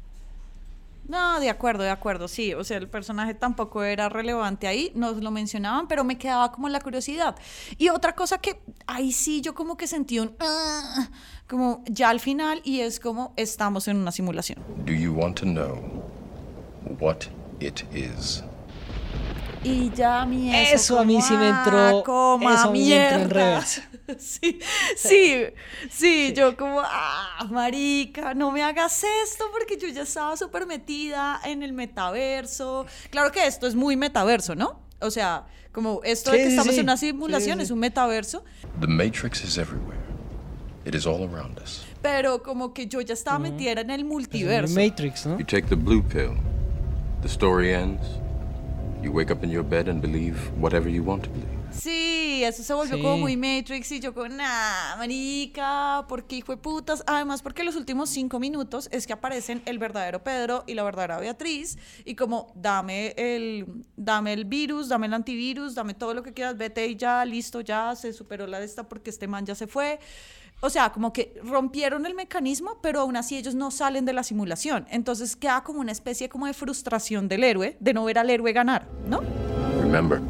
No, de acuerdo, de acuerdo, sí. O sea, el personaje tampoco era relevante ahí, nos lo mencionaban, pero me quedaba como la curiosidad. Y otra cosa que ahí sí yo como que sentí un... "Ah", como ya al final y es como estamos en una simulación. Do you want to know what it is? Y ya a mí eso, Eso a mí sí me "Ah, entró- coma eso a mí me entró en mierda". reversa. Sí, sí, sí, yo como, ah, marica, no me hagas esto porque yo ya estaba súper metida en el metaverso. Claro que esto es muy metaverso, ¿no? O sea, como esto de Sí, que sí, estamos sí. en una simulación sí. es un metaverso, The Matrix is everywhere. It is all around us. pero como que yo ya estaba metida en el multiverso. Matrix, ¿no? You take the blue pill. The story ends. You wake up in your bed and believe whatever you want to believe. Sí, eso se volvió Sí. como muy Matrix y yo como, nah, marica, porque hijo de putas. Además, porque los últimos cinco minutos es que aparecen el verdadero Pedro y la verdadera Beatriz y como, dame el, dame el virus, dame el antivirus, dame todo lo que quieras, vete y ya, listo, ya, se superó la de esta porque este man ya se fue. O sea, como que rompieron el mecanismo, pero aún así ellos no salen de la simulación. Entonces queda como una especie como de frustración del héroe, de no ver al héroe ganar, ¿no? Remember,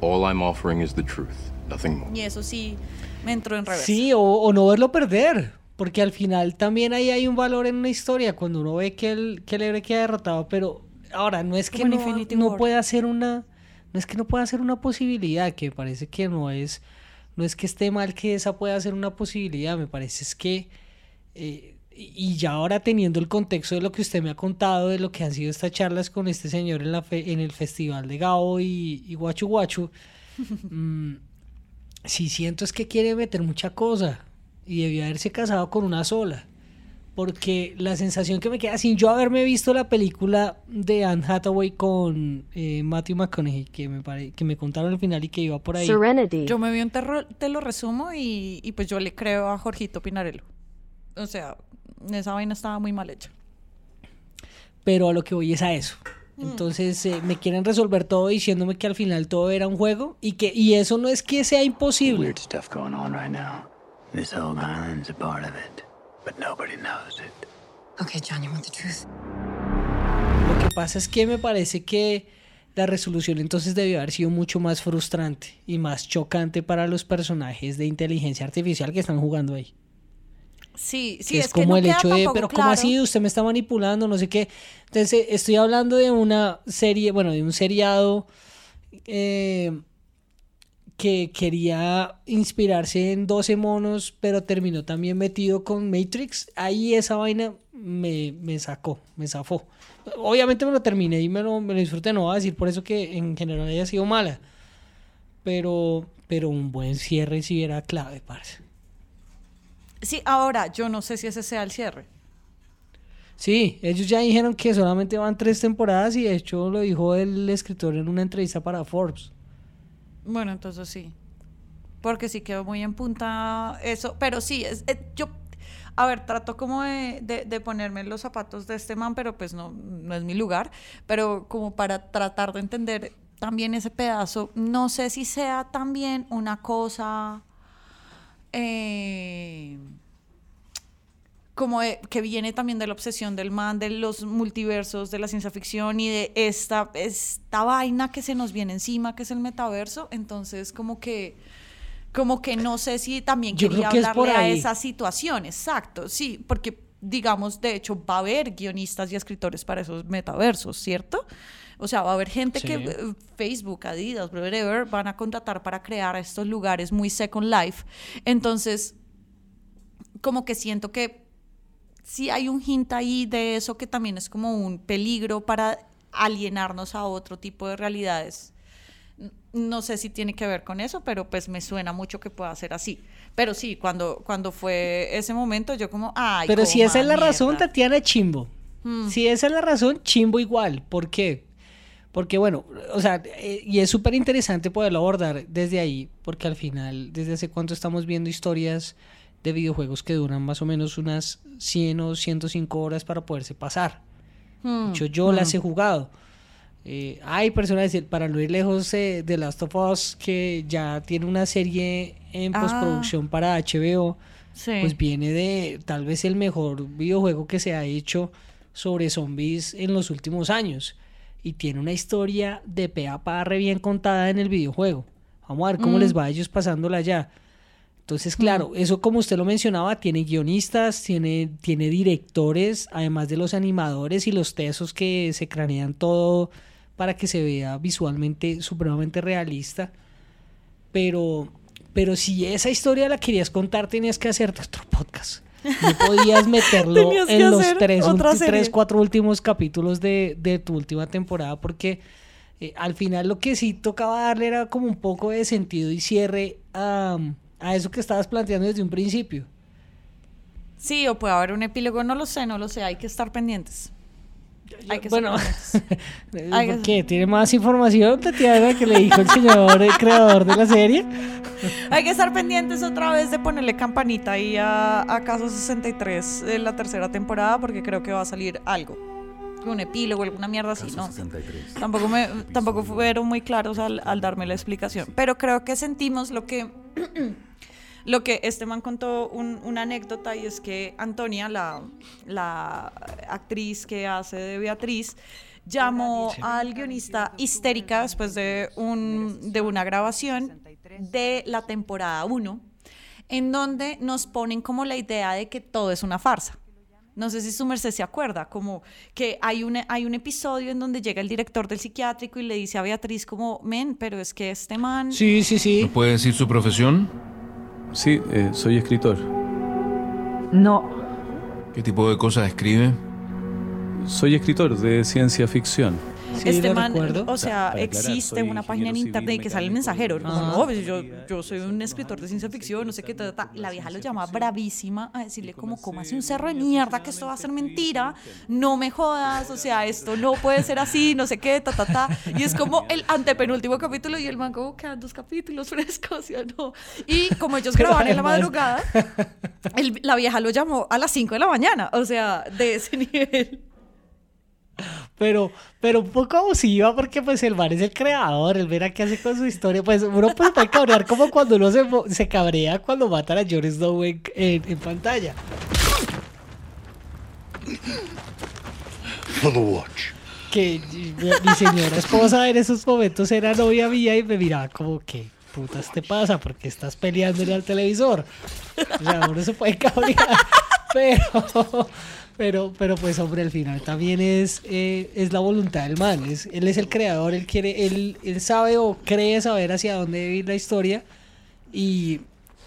all I'm offering is the truth, nothing more. Y eso sí me entró en reversa. Sí, o, o no verlo perder. Porque al final también ahí hay un valor en una historia cuando uno ve que el, que el héroe queda derrotado. Pero ahora, no es que no, no pueda ser una. No es que no pueda ser una posibilidad, que parece que no es. No es que esté mal que esa pueda ser una posibilidad. Me parece es que. eh, y ya ahora teniendo el contexto de lo que usted me ha contado, de lo que han sido estas charlas con este señor en, la fe- en el festival de Gao y, y Guachu Guachu, mm, sí siento es que quiere meter mucha cosa y debió haberse casado con una sola. Porque la sensación que me queda sin yo haberme visto la película de Anne Hathaway con eh, Matthew McConaughey, que me, pare- que me contaron al final y que iba por ahí. Yo me vi un terror, te lo resumo y, y pues yo le creo a Jorgito Pinarello. O sea, esa vaina estaba muy mal hecha. pero a lo que voy es a eso. Entonces eh, me quieren resolver todo diciéndome que al final todo era un juego y que y eso no es que sea imposible. Weird stuff going on right now. This whole island's a part of it, but nobody knows it. Okay, John, you want the truth? Lo que pasa es que me parece que la resolución entonces debió haber sido mucho más frustrante y más chocante para los personajes de inteligencia artificial que están jugando ahí. Sí, sí, que es, es, como no el queda hecho de, pero ¿cómo claro. así? Usted me está manipulando, no sé qué. Entonces, eh, estoy hablando de una serie, bueno, de un seriado eh, que quería inspirarse en 12 monos, pero terminó también metido con Matrix. Ahí esa vaina me, me sacó, me zafó. Obviamente me lo terminé y me lo, me lo disfruté, no voy a decir por eso que en general haya sido mala. Pero, pero un buen cierre sí era clave, parce. Sí, ahora yo no sé si ese sea el cierre. Sí, ellos ya dijeron que solamente van tres temporadas y de hecho lo dijo el escritor en una entrevista para Forbes. Bueno, entonces sí. Porque sí quedó muy en punta eso. Pero sí, es, eh, yo, a ver, trato como de, de- ponerme los zapatos de este man, pero pues no, no es mi lugar. Pero como para tratar de entender también ese pedazo, no sé si sea también una cosa eh, como de- que viene también de la obsesión del man, de los multiversos, de la ciencia ficción y de esta, esta vaina que se nos viene encima, que es el metaverso. Entonces, como que, como que no sé si también Yo quería que es hablarle a ahí. esa situación, exacto, sí, porque digamos, de hecho, va a haber guionistas y escritores para esos metaversos, ¿cierto? O sea, va a haber gente Sí. que eh, Facebook, Adidas, whatever, van a contratar para crear estos lugares muy Second Life. Entonces, como que siento que sí hay un hint ahí de eso que también es como un peligro para alienarnos a otro tipo de realidades. No sé si tiene que ver con eso, pero pues me suena mucho que pueda ser así. Pero sí, cuando, cuando fue ese momento, yo como, ay, Pero si esa es la razón, mierda". Tatiana, chimbo. Mm. Si esa es la razón, chimbo igual. ¿Por qué? Porque bueno, o sea, eh, y es súper interesante poderlo abordar desde ahí, porque al final, desde hace cuánto estamos viendo historias de videojuegos que duran más o menos unas 100 o 105 horas para poderse pasar. Mm, De hecho, yo las mm. he jugado. Eh, hay personas, para no ir lejos eh, de Last of Us, que ya tiene una serie en Ah. postproducción para HBO. Sí. Pues viene de tal vez el mejor videojuego que se ha hecho sobre zombies en los últimos años. Y tiene una historia de pe a pa re bien contada en el videojuego. Vamos a ver cómo Mm. les va a ellos pasándola allá. Entonces, claro, eso como usted lo mencionaba, tiene guionistas, tiene, tiene directores, además de los animadores y los tesos que se cranean todo para que se vea visualmente supremamente realista. Pero, pero si esa historia la querías contar, tenías que hacerte otro podcast. No podías meterlo en los hacer tres, tres, cuatro últimos capítulos de, de tu última temporada, porque eh, al final lo que sí tocaba darle era como un poco de sentido y cierre a, a eso que estabas planteando desde un principio. Sí, o puede haber un epílogo, no lo sé, no lo sé, hay que estar pendientes. Hay que estar Bueno, pendientes. Hay que- ¿por qué? ¿Tiene más información, Tatiana, que le dijo el señor el creador de la serie? Hay que estar pendientes otra vez de ponerle campanita ahí a, a Caso 63 en la tercera temporada porque creo que va a salir algo. Un epílogo, alguna mierda así, ¿no? Tampoco, me, tampoco fueron muy claros al, al darme la explicación. Pero creo que sentimos lo que, lo que este man contó un- una anécdota y es que Antonia, la, la actriz que hace de Beatriz, llamó al guionista histérica después de, un, de una grabación de la temporada 1, en donde nos ponen como la idea de que todo es una farsa. No sé si su merced se acuerda, como que hay un, hay un episodio en donde llega el director del psiquiátrico y le dice a Beatriz como, men, pero es que este man... Sí, sí, sí. ¿Me puede decir su profesión? Sí, eh, soy escritor. No. ¿Qué tipo de cosas escribe? Soy escritor de ciencia ficción. Este man, o sea, aclarar, existe una página en internet civil que sale el mensajero. Como, Ah. no, pues yo, yo soy un escritor de ciencia ficción, no sé qué. ta, ta, ta". La vieja lo llama bravísima a decirle como, como hace un cerro de mierda que esto va a ser mentira, no me jodas, o sea, esto no puede ser así, no sé qué, ta, ta, ta. Y es como el antepenúltimo capítulo y el man como, quedan dos capítulos frescos, ya no. Y como ellos graban en la madrugada, el- la vieja lo llamó a las 5 de la mañana, o sea, de ese nivel. Pero, pero un poco abusiva porque pues el man es el creador, el verá qué hace con su historia. Pues uno pues, puede cabrear como cuando uno se, se cabrea cuando matan a Jon Snow en, en- en pantalla. For the watch. Que mi, mi señora esposa en esos momentos era novia mía y me miraba como que putas te pasa porque estás peleándole al televisor. O sea, uno se puede cabrear, pero, pero, pero pues hombre, al final también es, eh, es la voluntad del man. Es, él es el creador, él quiere, él, él sabe o cree saber hacia dónde debe ir la historia y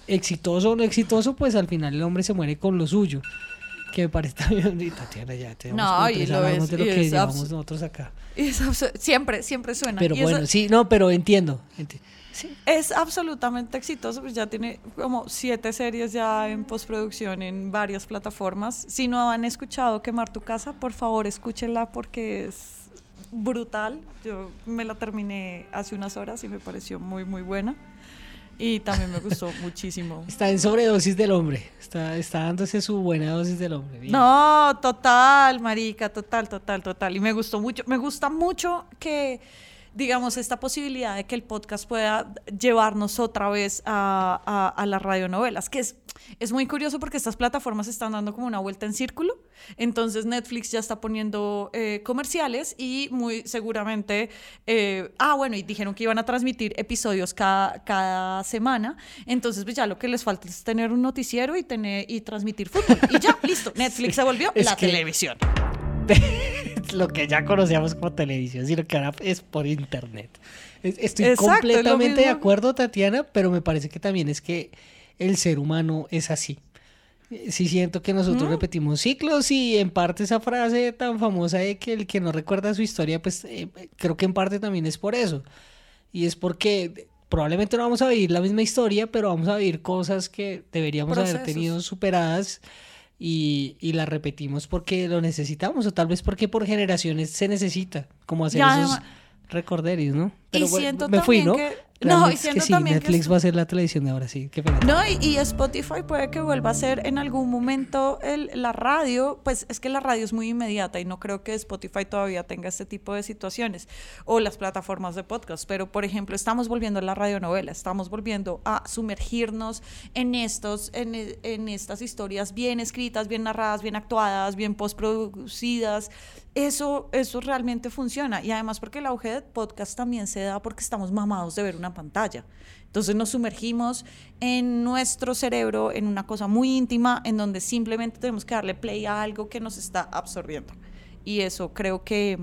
exitoso o no exitoso, pues al final el hombre se muere con lo suyo. Que me parece también, y Tatiana, ya tenemos No, y lo es- de lo y que llevamos nosotros acá. Y es siempre, siempre suena. Pero Y eso- bueno, sí, no, pero entiendo. Enti- Es absolutamente exitoso, pues ya tiene como siete series ya en postproducción en varias plataformas. Si no han escuchado Quemar tu casa, por favor escúchenla porque es brutal. Yo me la terminé hace unas horas y me pareció muy, muy buena. Y también me gustó muchísimo. Está en sobredosis del hombre. Está, está dándose su buena dosis del hombre. Bien. No, total, marica, total, total, total. Y me gustó mucho, me gusta mucho que, digamos, esta posibilidad de que el podcast pueda llevarnos otra vez a, a- a las radionovelas, que es, es muy curioso porque estas plataformas están dando como una vuelta en círculo. Entonces Netflix ya está poniendo eh, comerciales y muy seguramente, eh, ah, bueno, y dijeron que iban a transmitir episodios cada, cada semana. Entonces, pues ya lo que les falta es tener un noticiero y, tener, y transmitir fútbol. Y ya, listo, Netflix se volvió Es la que- televisión. lo que ya conocíamos como televisión, sino que ahora es por internet. Es- Estoy Exacto, es completamente de mismo. acuerdo, Tatiana, pero me parece que también es que el ser humano es así. Sí siento que nosotros repetimos ciclos y en parte esa frase tan famosa de que el que no recuerda su historia, pues eh, creo que en parte también es por eso. Y es porque probablemente no vamos a vivir la misma historia, pero vamos a vivir cosas que deberíamos haber Procesos. tenido superadas y, y las repetimos porque lo necesitamos o tal vez porque por generaciones se necesita, como hacer esos recorderis, ¿no? Y bueno, siento me fui, ¿no? que- no, y es siento que sí, también que Netflix va a ser la televisión de ahora, sí, qué pena. No, y, y Spotify puede que vuelva a ser en algún momento el- la radio, pues es que la radio es muy inmediata y no creo que Spotify todavía tenga este tipo de situaciones o las plataformas de podcast, pero por ejemplo estamos volviendo a la radionovela, estamos volviendo a sumergirnos en estos, en, en estas historias bien escritas, bien narradas, bien actuadas, bien postproducidas. Eso, eso realmente funciona y además porque el auge de podcast también se da porque estamos mamados de ver una pantalla. Entonces nos sumergimos en nuestro cerebro en una cosa muy íntima en donde simplemente tenemos que darle play a algo que nos está absorbiendo. Y eso creo que,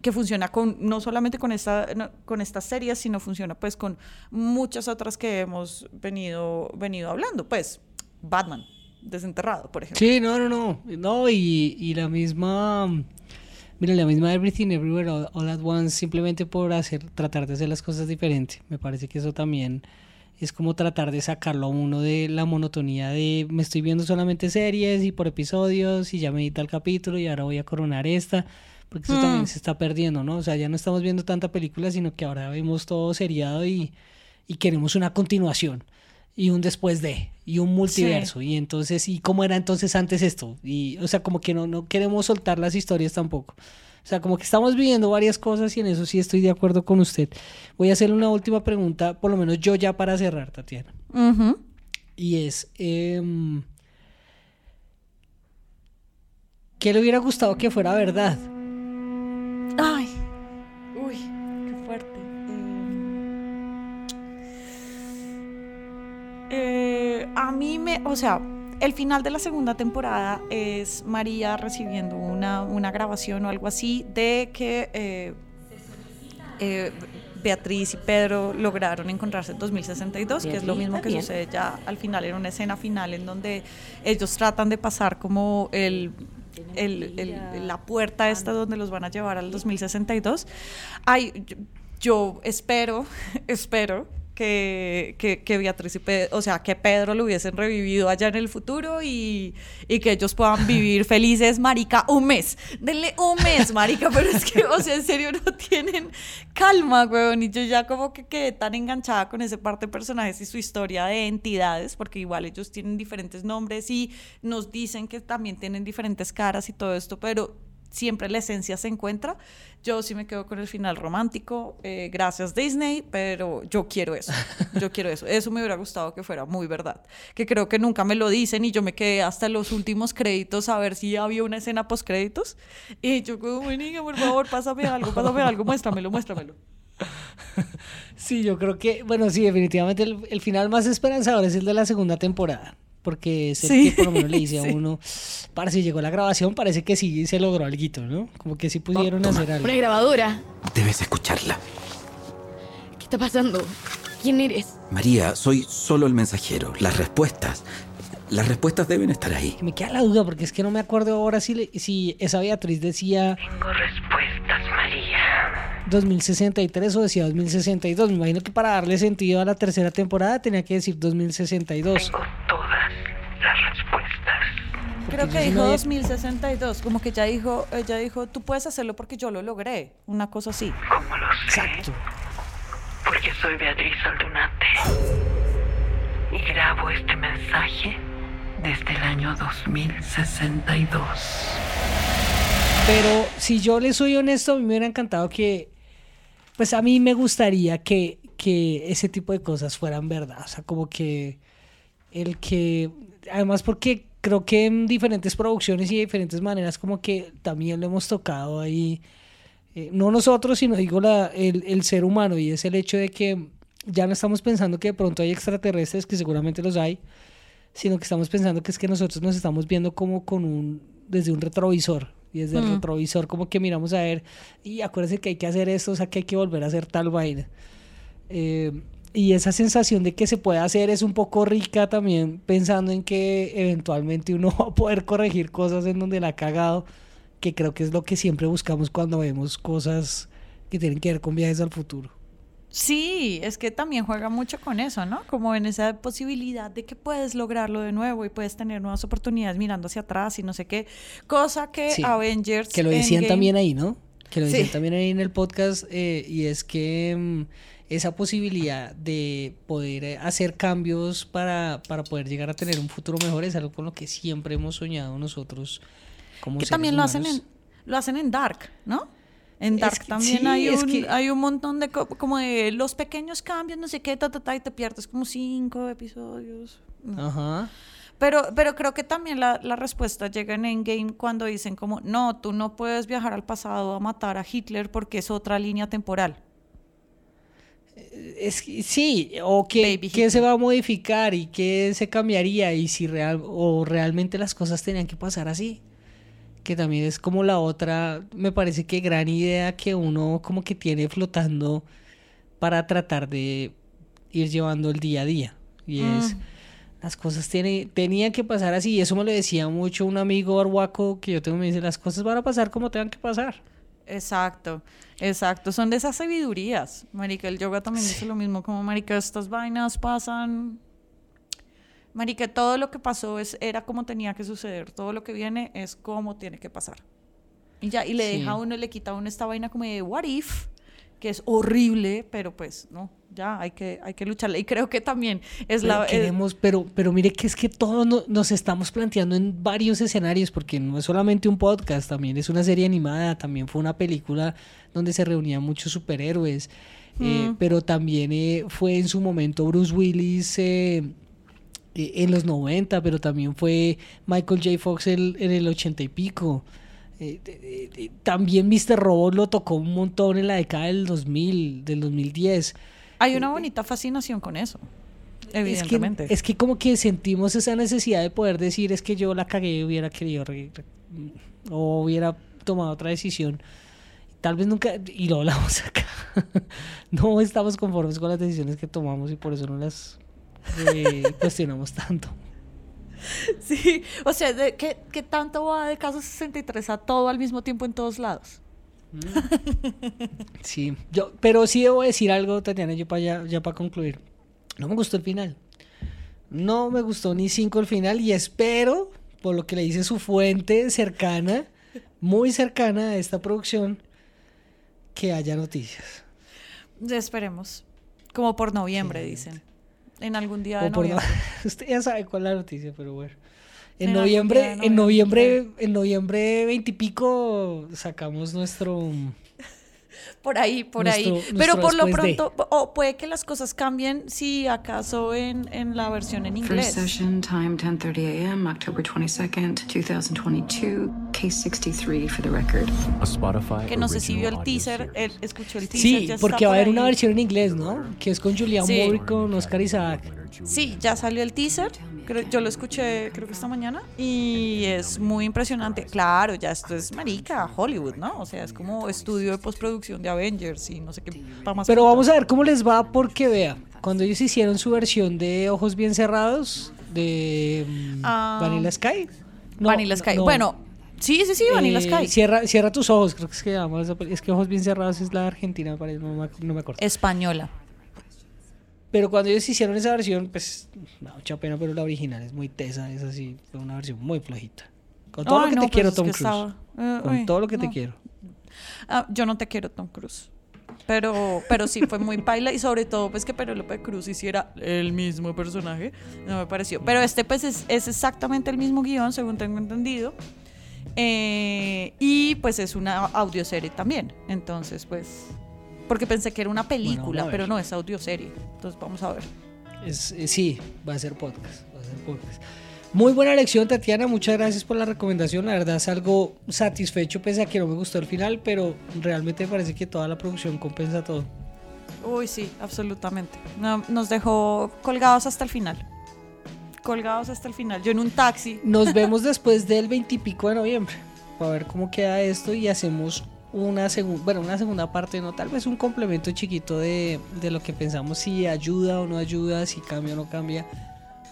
que funciona con, no solamente con, esta, con estas series, sino funciona pues con muchas otras que hemos venido, venido hablando. Pues Batman, desenterrado, por ejemplo. Sí, no, no, no. No, y, y la misma. Mira, la misma Everything Everywhere All, All at Once, simplemente por hacer, tratar de hacer las cosas diferente. Me parece que eso también es como tratar de sacarlo a uno de la monotonía de me estoy viendo solamente series y por episodios y ya me di tal capítulo y ahora voy a coronar esta. Porque eso Mm. también se está perdiendo, ¿no? O sea, ya no estamos viendo tanta película, sino que ahora vemos todo seriado y, y queremos una continuación y un después de y un multiverso. Y entonces y cómo era entonces antes esto y o sea como que no no queremos soltar las historias tampoco. O sea como que estamos viviendo varias cosas y en eso sí estoy de acuerdo con usted. Voy a hacerle una última pregunta por lo menos yo ya para cerrar Tatiana. Ujú. y es em, ¿qué le hubiera gustado que fuera verdad? Mí me, o sea, el final de la segunda temporada es María recibiendo una, una grabación o algo así de que eh, eh, Beatriz y Pedro lograron encontrarse en 2062, que es lo mismo ¿está que sucede ya al final, en una escena final en donde ellos tratan de pasar como el, el- el- la puerta esta donde los van a llevar al 2062. Ay, yo, yo espero, espero que, que, que Beatriz y Pedro, o sea, que Pedro lo hubiesen revivido allá en el futuro y, y que ellos puedan vivir felices, marica, un mes. Denle un mes, marica, pero es que, o sea, en serio no tienen calma, weón. Y yo ya como que quedé tan enganchada con ese parte de personajes y su historia de entidades, porque igual ellos tienen diferentes nombres y nos dicen que también tienen diferentes caras y todo esto, pero siempre la esencia se encuentra. Yo sí me quedo con el final romántico, eh, gracias Disney, pero yo quiero eso, yo quiero eso. Eso me hubiera gustado que fuera muy verdad, que creo que nunca me lo dicen y yo me quedé hasta los últimos créditos a ver si había una escena post créditos y yo como, "Marica, por favor, pásame algo, pásame algo, muéstramelo, muéstramelo. Sí, yo creo que, bueno, sí, definitivamente el, el final más esperanzador es el de la segunda temporada. Porque es el Sí, que por lo menos le dice a sí. uno, para si llegó la grabación, parece que sí se logró algo, ¿no? Como que sí pudieron hacer algo. Una grabadora. Debes escucharla. ¿Qué está pasando? ¿Quién eres? María, soy solo el mensajero. Las respuestas. Las respuestas deben estar ahí. Me queda la duda porque es que no me acuerdo ahora si, le- si esa Beatriz decía Tengo respuestas, María. 2063 o decía 2062. Me imagino que para darle sentido a la tercera temporada tenía que decir 2062. Todas las respuestas. Creo que dijo no había- 2062, como que ya dijo, ella dijo, tú puedes hacerlo porque yo lo logré, una cosa así. ¿Cómo lo sé? Exacto. Porque soy Beatriz Aldunate. Y grabo este mensaje desde el año 2062. Pero si yo le soy honesto, a mí me hubiera encantado que, pues a mí me gustaría que, que ese tipo de cosas fueran verdad. O sea, como que el que, además porque creo que en diferentes producciones y de diferentes maneras como que también lo hemos tocado ahí, eh, no nosotros, sino digo la, el, el ser humano y es el hecho de que ya no estamos pensando que de pronto hay extraterrestres, que seguramente los hay, sino que estamos pensando que es que nosotros nos estamos viendo como con un desde un retrovisor Y desde el Mm. retrovisor como que miramos a ver, y acuérdense que hay que hacer esto, o sea que hay que volver a hacer tal vaina. Eh, y esa sensación de que se puede hacer es un poco rica también pensando en que eventualmente uno va a poder corregir cosas en donde la ha cagado, que creo que es lo que siempre buscamos cuando vemos cosas que tienen que ver con viajes al futuro. Sí, es que también juega mucho con eso, ¿no? Como en esa posibilidad de que puedes lograrlo de nuevo y puedes tener nuevas oportunidades mirando hacia atrás y no sé qué. Cosa que Sí, Avengers. Que lo decían Endgame- también ahí, ¿no? Que lo Sí. decían también ahí en el podcast, eh, y es que mm, esa posibilidad de poder eh, hacer cambios para, para poder llegar a tener un futuro mejor es algo con lo que siempre hemos soñado nosotros como que seres también lo hacen en lo hacen en Dark, ¿no? En Es Dark que- también sí, hay, un, que- hay un montón de co- como de los pequeños cambios, no sé qué, ta, ta, ta, y te pierdes como cinco episodios. No. Ajá. Pero, pero creo que también la, la respuesta llega en Endgame cuando dicen como, no, tú no puedes viajar al pasado a matar a Hitler porque es otra línea temporal. Es sí, o que, que se va a modificar y que se cambiaría y si real o realmente las cosas tenían que pasar así. Que también es como la otra, me parece que gran idea que uno como que tiene flotando para tratar de ir llevando el día a día. Y es, Mm. las cosas tiene, tenían que pasar así. Y eso me lo decía mucho un amigo arhuaco que yo tengo, me dice, las cosas van a pasar como tengan que pasar. Exacto, exacto. Son de esas sabidurías. Marica, el yoga también dice lo mismo, como Marica, estas vainas pasan. Marica, todo lo que pasó es, era como tenía que suceder. Todo lo que viene es como tiene que pasar. Y ya, y le Sí. deja a uno, le quita a uno esta vaina como de what if, que es horrible, pero pues no, ya hay que, hay que lucharle. Y creo que también es Pero la. queremos, pero, pero mire que es que todo no- nos estamos planteando en varios escenarios, porque no es solamente un podcast, también es una serie animada, también fue una película donde se reunían muchos superhéroes, eh, Mm. pero también eh, fue en su momento Bruce Willis eh, eh, en los 90, pero también fue Michael J. Fox el- en el 80 y pico. Eh, también Mr. Robot lo tocó un montón en la década del 2000, del 2010. hay una bonita fascinación con eso. Evidentemente. Es que, es que como que sentimos esa necesidad de poder decir es que yo la cagué y hubiera querido re- o hubiera tomado otra decisión. Tal vez nunca, y lo hablamos acá, no estamos conformes con las decisiones que tomamos y por eso no las eh, cuestionamos tanto. Sí, o sea, de, ¿qué, qué tanto va de caso 63 a todo al mismo tiempo en todos lados? Sí, yo, pero sí debo decir algo, Tatiana, yo para ya, ya para concluir. No me gustó el final. No me gustó ni cinco el final y espero, por lo que le dice su fuente cercana, muy cercana a esta producción, que haya noticias. Ya Esperemos. Como por noviembre, dicen. En algún día de no- noviembre. Usted ya sabe cuál es la noticia, pero bueno. En En noviembre, de en noviembre, en noviembre veintipico sacamos nuestro Por ahí, por ahí. Nuestro- Pero nuestro por lo después de. pronto, o puede que las cosas cambien si acaso en, en la versión en First inglés. session, time 10:30 a.m., October 22nd, 2022. Case 63 for the record. A Spotify Que no sé si vio el teaser, él escuchó el teaser. Sí, ya está porque va a haber una ahí. versión en inglés, ¿no? Que es con Julian Sí. Moore y con Oscar Isaac. Sí, ya salió el teaser. Creo- yo lo escuché, creo que esta mañana. Y es muy impresionante. Claro, ya esto es marica, Hollywood, ¿no? O sea, es como estudio de postproducción de Avengers y no sé qué. más Pero vamos a ver cómo les va porque vea, cuando ellos hicieron su versión de Ojos Bien Cerrados de mm, Ah, Vanilla Sky. No, Vanilla Sky. no. Bueno, sí, sí, sí, Vanilla Eh, Sky. Cierra, cierra tus ojos, creo que es que Es que Ojos Bien Cerrados es la Argentina, me parece, no me acuerdo. Española. Pero cuando ellos hicieron esa versión, pues, no, mucha pena, pero la original es muy tesa, es así, fue una versión muy flojita. Con todo lo que no, te pues quiero, Tom Cruise. estaba- eh, Con uy, todo lo que te quiero. Ah, yo no te quiero, Tom Cruise. Pero, pero sí fue muy paila y sobre todo pues que Penélope Cruz hiciera el mismo personaje, no me pareció. Pero este pues es, es exactamente el mismo guion, según tengo entendido. Eh, y pues es una audioserie también. Entonces pues, porque pensé que era una película, pero no, es audioserie. Entonces vamos a ver. Es, eh, sí, va a ser podcast. Va a ser podcast. Muy buena lección, Tatiana. Muchas gracias por la recomendación. La verdad es algo satisfecho, pese a que no me gustó el final, pero realmente me parece que toda la producción compensa todo. Uy, sí, absolutamente. No, nos dejó colgados hasta el final. Colgados hasta el final. Yo en un taxi. Nos vemos después del veintipico de noviembre. para ver cómo queda esto y hacemos una segunda, bueno, una segunda parte, no, tal vez un complemento chiquito de, de lo que pensamos si ayuda o no ayuda, si cambia o no cambia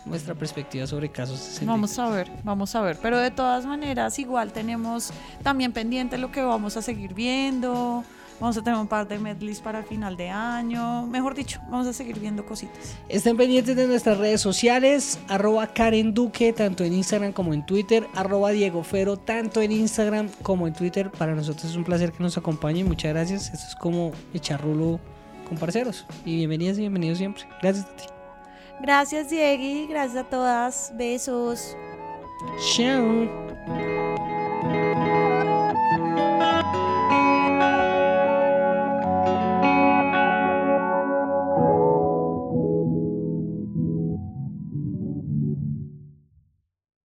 nuestra perspectiva sobre casos 64. Vamos a ver, vamos a ver. Pero de todas maneras, igual tenemos también pendiente lo que vamos a seguir viendo. Vamos a tener un par de medleys para el final de año. Mejor dicho, vamos a seguir viendo cositas. Estén pendientes de nuestras redes sociales, arroba Karen Duque, tanto en Instagram como en Twitter, arroba Diego Fero, tanto en Instagram como en Twitter. Para nosotros es un placer que nos acompañen. Muchas gracias. Esto es como echar rulo con parceros. Y bienvenidas y bienvenidos siempre. Gracias a ti. Gracias, Diegui. Gracias a todas. Besos. Chao.